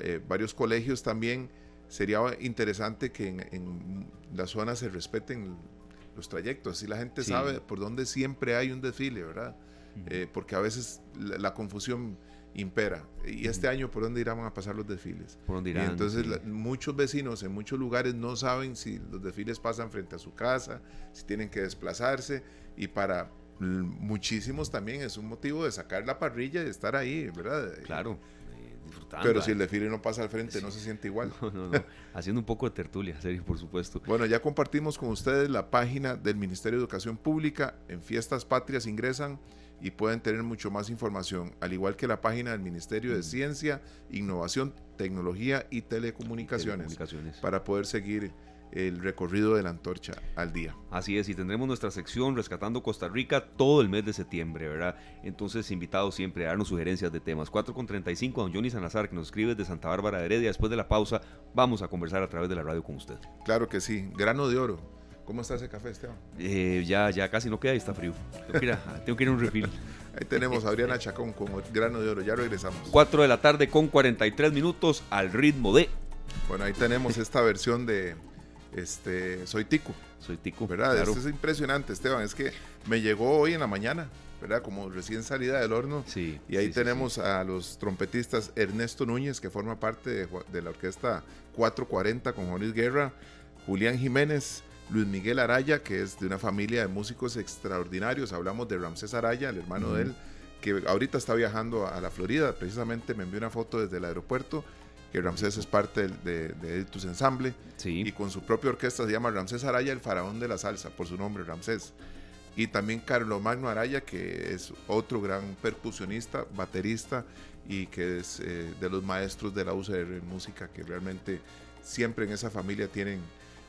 eh, varios colegios también. Sería interesante que en, en la zona se respeten los trayectos, así la gente Sí. sabe por dónde siempre hay un desfile, ¿verdad? Eh, porque a veces la, la confusión impera. Y este año, ¿por dónde irán a pasar los desfiles? ¿Por dónde Y irán? entonces Sí. la- muchos vecinos en muchos lugares no saben si los desfiles pasan frente a su casa, si tienen que desplazarse y para muchísimos también es un motivo de sacar la parrilla y estar ahí, ¿verdad? Claro, eh, disfrutando. Pero si eh. el desfile no pasa al frente no se siente igual. No, no, no. Haciendo un poco de tertulia, serio, por supuesto. Bueno, ya compartimos con ustedes la página del Ministerio de Educación Pública. En Fiestas Patrias ingresan y pueden tener mucho más información, al igual que la página del Ministerio de Ciencia, Innovación, Tecnología y Telecomunicaciones, Telecomunicaciones. para poder seguir el recorrido de la antorcha al día. Así es, y tendremos nuestra sección Rescatando Costa Rica todo el mes de septiembre, ¿verdad? Entonces, invitados siempre a darnos sugerencias de temas. 4 con 35, don Johnny Salazar, que nos escribe desde Santa Bárbara de Heredia. Después de la pausa, vamos a conversar a través de la radio con usted. Claro que sí, grano de oro. ¿Cómo está ese café, Esteban? Eh, ya, ya casi no queda y está frío. Tengo que ir a, tengo que ir a un refill. Ahí tenemos a Adriana Chacón con grano de oro. Ya regresamos. 4 de la tarde con 43 minutos al ritmo de Bueno, ahí tenemos esta versión de este Soy Tico. Soy Tico. ¿verdad? claro. Esto es impresionante, Esteban. Es que me llegó hoy en la mañana, ¿verdad? Como recién salida del horno. Sí, Y ahí sí, sí, tenemos a los trompetistas Ernesto Núñez, que forma parte de, la orquesta 440 con Juan Luis Guerra, Julián Jiménez, Luis Miguel Araya, que es de una familia de músicos extraordinarios. Hablamos de Ramsés Araya, el hermano de él, que ahorita está viajando a la Florida. Precisamente me envió una foto desde el aeropuerto, que Ramsés es parte de, de Ensemble Sí. y con su propia orquesta se llama Ramsés Araya, el faraón de la salsa, por su nombre, Ramsés. Y también Carlos Magno Araya, que es otro gran percusionista, baterista y que es eh, de los maestros de la UCR en música, que realmente siempre en esa familia tienen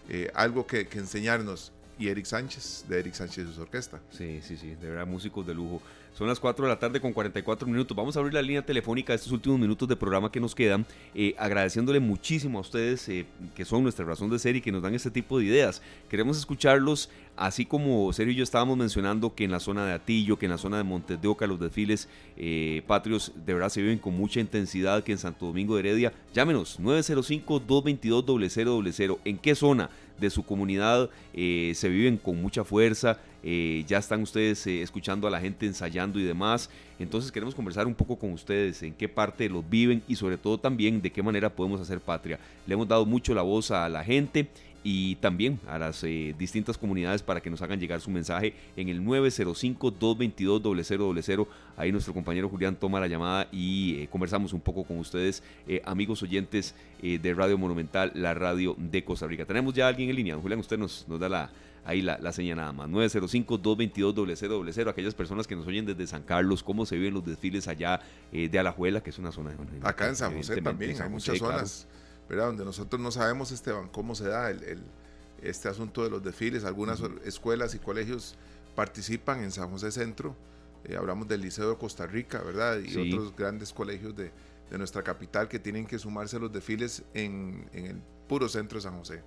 eh, algo que, que enseñarnos. Y Eric Sánchez, de Eric Sánchez y su orquesta. Sí, sí, sí, de verdad, músicos de lujo. Son las 4 de la tarde con 44 minutos. Vamos a abrir la línea telefónica de estos últimos minutos de programa que nos quedan, eh, agradeciéndole muchísimo a ustedes eh, que son nuestra razón de ser y que nos dan este tipo de ideas. Queremos escucharlos, así como Sergio y yo estábamos mencionando que en la zona de Atillo, que en la zona de Montes de Oca, los desfiles eh, patrios de verdad se viven con mucha intensidad, que en Santo Domingo de Heredia. Llámenos, 905-222-0000. ¿En qué zona? De su comunidad eh, se viven con mucha fuerza, eh, ya están ustedes eh, escuchando a la gente ensayando y demás, entonces queremos conversar un poco con ustedes en qué parte los viven y sobre todo también de qué manera podemos hacer patria. Le hemos dado mucho la voz a la gente y también a las eh, distintas comunidades para que nos hagan llegar su mensaje en el 905-222-0000. Ahí nuestro compañero Julián toma la llamada y eh, conversamos un poco con ustedes, eh, amigos oyentes de Radio Monumental, la radio de Costa Rica. Tenemos ya a alguien en línea. Don Julián, usted nos, nos da la, ahí la, la señal nada más. 905-222-0000. Aquellas personas que nos oyen desde San Carlos, cómo se viven los desfiles allá eh, de Alajuela, que es una zona... Acá en San José también hay muchas claro. zonas, ¿verdad? Donde nosotros no sabemos, Esteban, cómo se da el, el- este asunto de los desfiles. Algunas escuelas y colegios participan en San José Centro. Eh, hablamos del Liceo de Costa Rica, ¿verdad? Y Sí. otros grandes colegios de, de nuestra capital que tienen que sumarse a los desfiles en, en el puro centro de San José.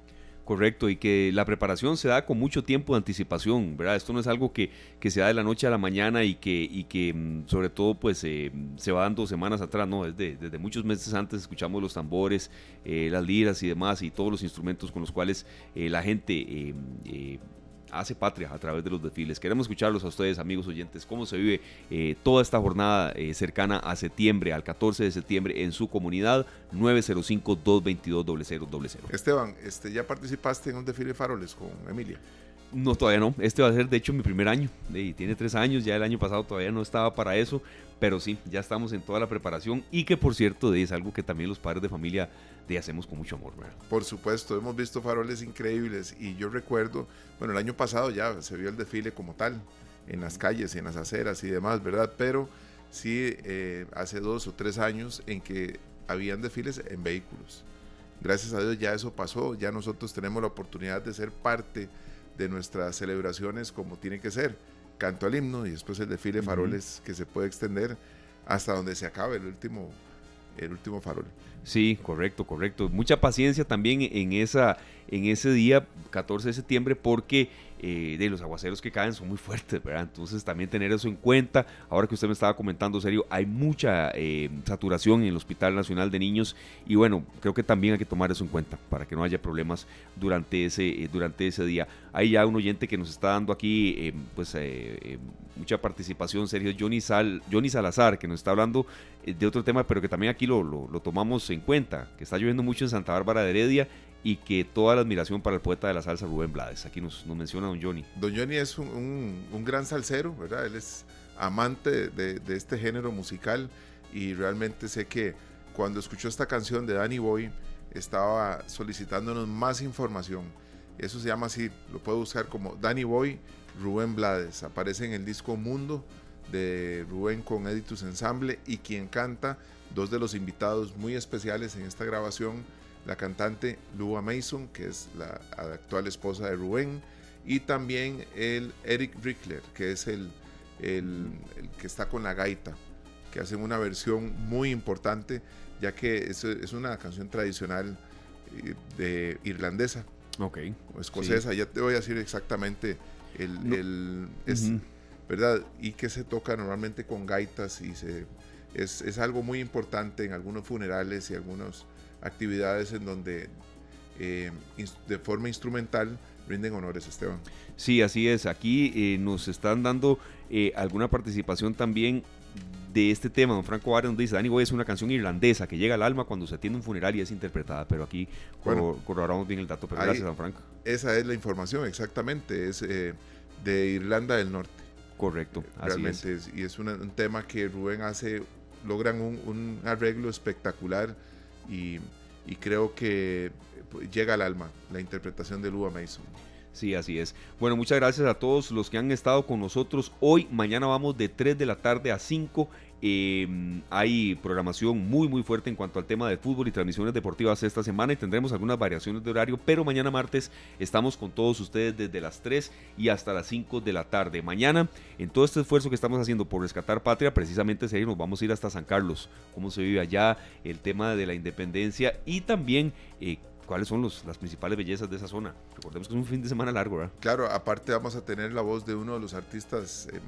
Correcto, y que la preparación se da con mucho tiempo de anticipación, ¿verdad? Esto no es algo que, que se da de la noche a la mañana y que, y que mm, sobre todo pues eh, se va dando semanas atrás, ¿no? Desde, desde muchos meses antes escuchamos los tambores, eh, las liras y demás y todos los instrumentos con los cuales eh, la gente eh, hace patria a través de los desfiles. Queremos escucharlos a ustedes, amigos oyentes, cómo se vive eh, toda esta jornada eh, cercana a septiembre, al 14 de septiembre en su comunidad, 905-222-0000. Esteban, este, ¿ya participaste en un desfile de faroles con Emilia? No, todavía no. Este va a ser, de hecho, mi primer año. Y tiene tres años. Ya el año pasado todavía no estaba para eso. Pero sí, ya estamos en toda la preparación. Y que, por cierto, es algo que también los padres de familia de hacemos con mucho amor. ¿verdad? Por supuesto, hemos visto faroles increíbles y yo recuerdo, bueno, el año pasado ya se vio el desfile como tal, en las calles, en las aceras y demás, ¿verdad? Pero sí, eh, hace dos o tres años en que habían desfiles en vehículos. Gracias a Dios ya eso pasó, ya nosotros tenemos la oportunidad de ser parte de nuestras celebraciones como tiene que ser. Canto al himno y después el desfile de faroles que se puede extender hasta donde se acabe el último, el último farol. Sí, correcto, correcto. Mucha paciencia también en, esa, en ese día, 14 de septiembre, porque eh, de los aguaceros que caen son muy fuertes, ¿verdad? Entonces también tener eso en cuenta. Ahora que usted me estaba comentando, serio, hay mucha eh, saturación en el Hospital Nacional de Niños y bueno, creo que también hay que tomar eso en cuenta para que no haya problemas durante ese, eh, durante ese día. Hay ya un oyente que nos está dando aquí pues mucha participación, Sergio Johnny, Sal, Johnny Salazar, que nos está hablando de otro tema, pero que también aquí lo, lo, lo tomamos en cuenta, que está lloviendo mucho en Santa Bárbara de Heredia y que toda la admiración para el poeta de la salsa Rubén Blades. Aquí nos, nos menciona don Johnny. Don Johnny es un, un, gran salsero, ¿verdad? Él es amante de, de, este género musical y realmente sé que cuando escuchó esta canción de Danny Boy estaba solicitándonos más información. Eso se llama así, lo puedo buscar como Danny Boy Rubén Blades. Aparece en el disco Mundo de Rubén con Editus Ensemble y quien canta dos de los invitados muy especiales en esta grabación la cantante Lua Mason, que es la actual esposa de Rubén, y también el Eric Rickler, que es el, el, que está con la gaita, que hacen una versión muy importante, ya que es, es una canción tradicional eh, de irlandesa okay. o escocesa, ya te voy a decir exactamente el, el es, ¿verdad? Y que se toca normalmente con gaitas y se, es, es algo muy importante en algunos funerales y algunos actividades en donde eh, de forma instrumental rinden honores, Esteban. Sí, así es. Aquí eh, nos están dando eh, alguna participación también de este tema. Don Franco Aaron dice, Danny Boy es una canción irlandesa que llega al alma cuando se atiende un funeral y es interpretada, pero aquí corroboramos bien el dato. Pero gracias, Don Franco. Esa es la información, exactamente. Es de Irlanda del Norte. Correcto, Realmente es. Y es un tema que Rubén hace, logran un, un arreglo espectacular y, creo que pues, llega al alma la interpretación de Lua Mason. Sí, así es. Bueno, muchas gracias a todos los que han estado con nosotros hoy. Mañana vamos de 3 de la tarde a 5 Em, hay programación muy muy fuerte en cuanto al tema de fútbol y transmisiones deportivas esta semana y tendremos algunas variaciones de horario, pero mañana martes estamos con todos ustedes desde las 3 y hasta las 5 de la tarde. Mañana, en todo este esfuerzo que estamos haciendo por rescatar patria, precisamente ese nos vamos a ir hasta San Carlos, cómo se vive allá, el tema de la independencia y también eh, cuáles son los, las principales bellezas de esa zona. Recordemos que es un fin de semana largo, ¿verdad? Claro, aparte vamos a tener la voz de uno de los artistas eh,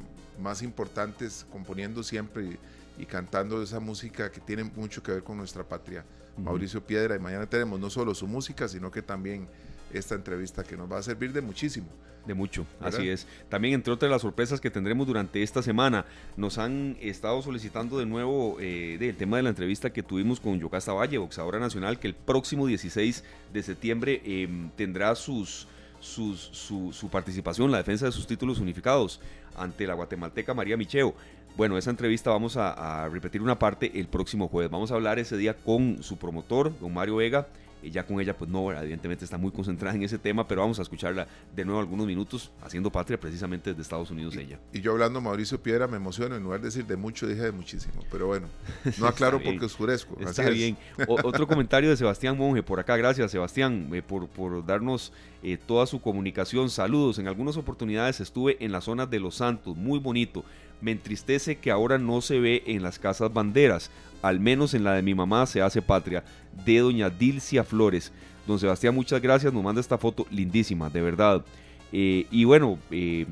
más importantes, componiendo siempre y, cantando esa música que tiene mucho que ver con nuestra patria, Mauricio Piedra. Y mañana tenemos no solo su música, sino que también esta entrevista que nos va a servir de muchísimo. De mucho, así es. También entre otras las sorpresas que tendremos durante esta semana, nos han estado solicitando de nuevo eh, del tema de la entrevista que tuvimos con Yocasta Valle, boxeadora nacional, que el próximo 16 de septiembre em, tendrá sus, sus, su, su, participación, la defensa de sus títulos unificados ante la guatemalteca María Micheo. Bueno, esa entrevista vamos a, a repetir una parte el próximo jueves. Vamos a hablar ese día con su promotor, don Mario Vega, ya con ella, pues no, evidentemente está muy concentrada en ese tema, pero vamos a escucharla de nuevo algunos minutos haciendo patria precisamente desde Estados Unidos ella. Y yo hablando Mauricio Piedra me emociono, en lugar de decir de mucho, dije de muchísimo, pero bueno, no aclaro porque oscurezco. Está bien. otro comentario de Sebastián Monge por acá, gracias Sebastián eh, por, por darnos eh, toda su comunicación. Saludos, en algunas oportunidades estuve en la zona de Los Santos, muy bonito. Me entristece que ahora no se ve en las casas banderas al menos en la de mi mamá se hace patria, de doña Dilcia Flores. Don Sebastián, muchas gracias, nos manda esta foto lindísima, de verdad. Eh, y bueno, eh,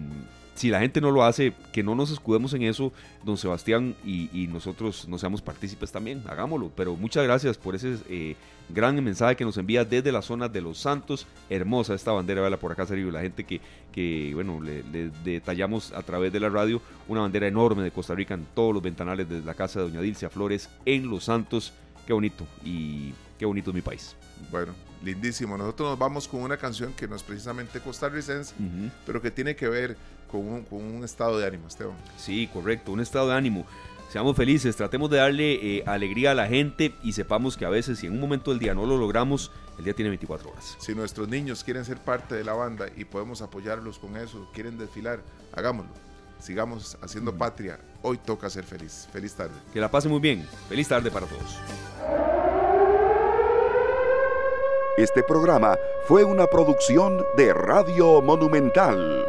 si la gente no lo hace, que no nos escudemos en eso, don Sebastián, y, nosotros no seamos partícipes también, hagámoslo. Pero muchas gracias por ese eh, gran mensaje que nos envía desde la zona de Los Santos. Hermosa esta bandera, vela por acá, serio, la gente que, que bueno, le, detallamos a través de la radio una bandera enorme de Costa Rica en todos los ventanales de la casa de doña Dilcia Flores en Los Santos. Qué bonito y qué bonito es mi país. Bueno, lindísimo. Nosotros nos vamos con una canción que no es precisamente costarricense, pero que tiene que ver con un, con un, estado de ánimo, Esteban. Sí, correcto, un estado de ánimo. Seamos felices, tratemos de darle eh, alegría a la gente y sepamos que a veces si en un momento del día no lo logramos, el día tiene 24 horas. Si nuestros niños quieren ser parte de la banda y podemos apoyarlos con eso, quieren desfilar, hagámoslo. Sigamos haciendo patria. Hoy toca ser feliz. Feliz tarde. Que la pase muy bien. Feliz tarde para todos. Este programa fue una producción de Radio Monumental.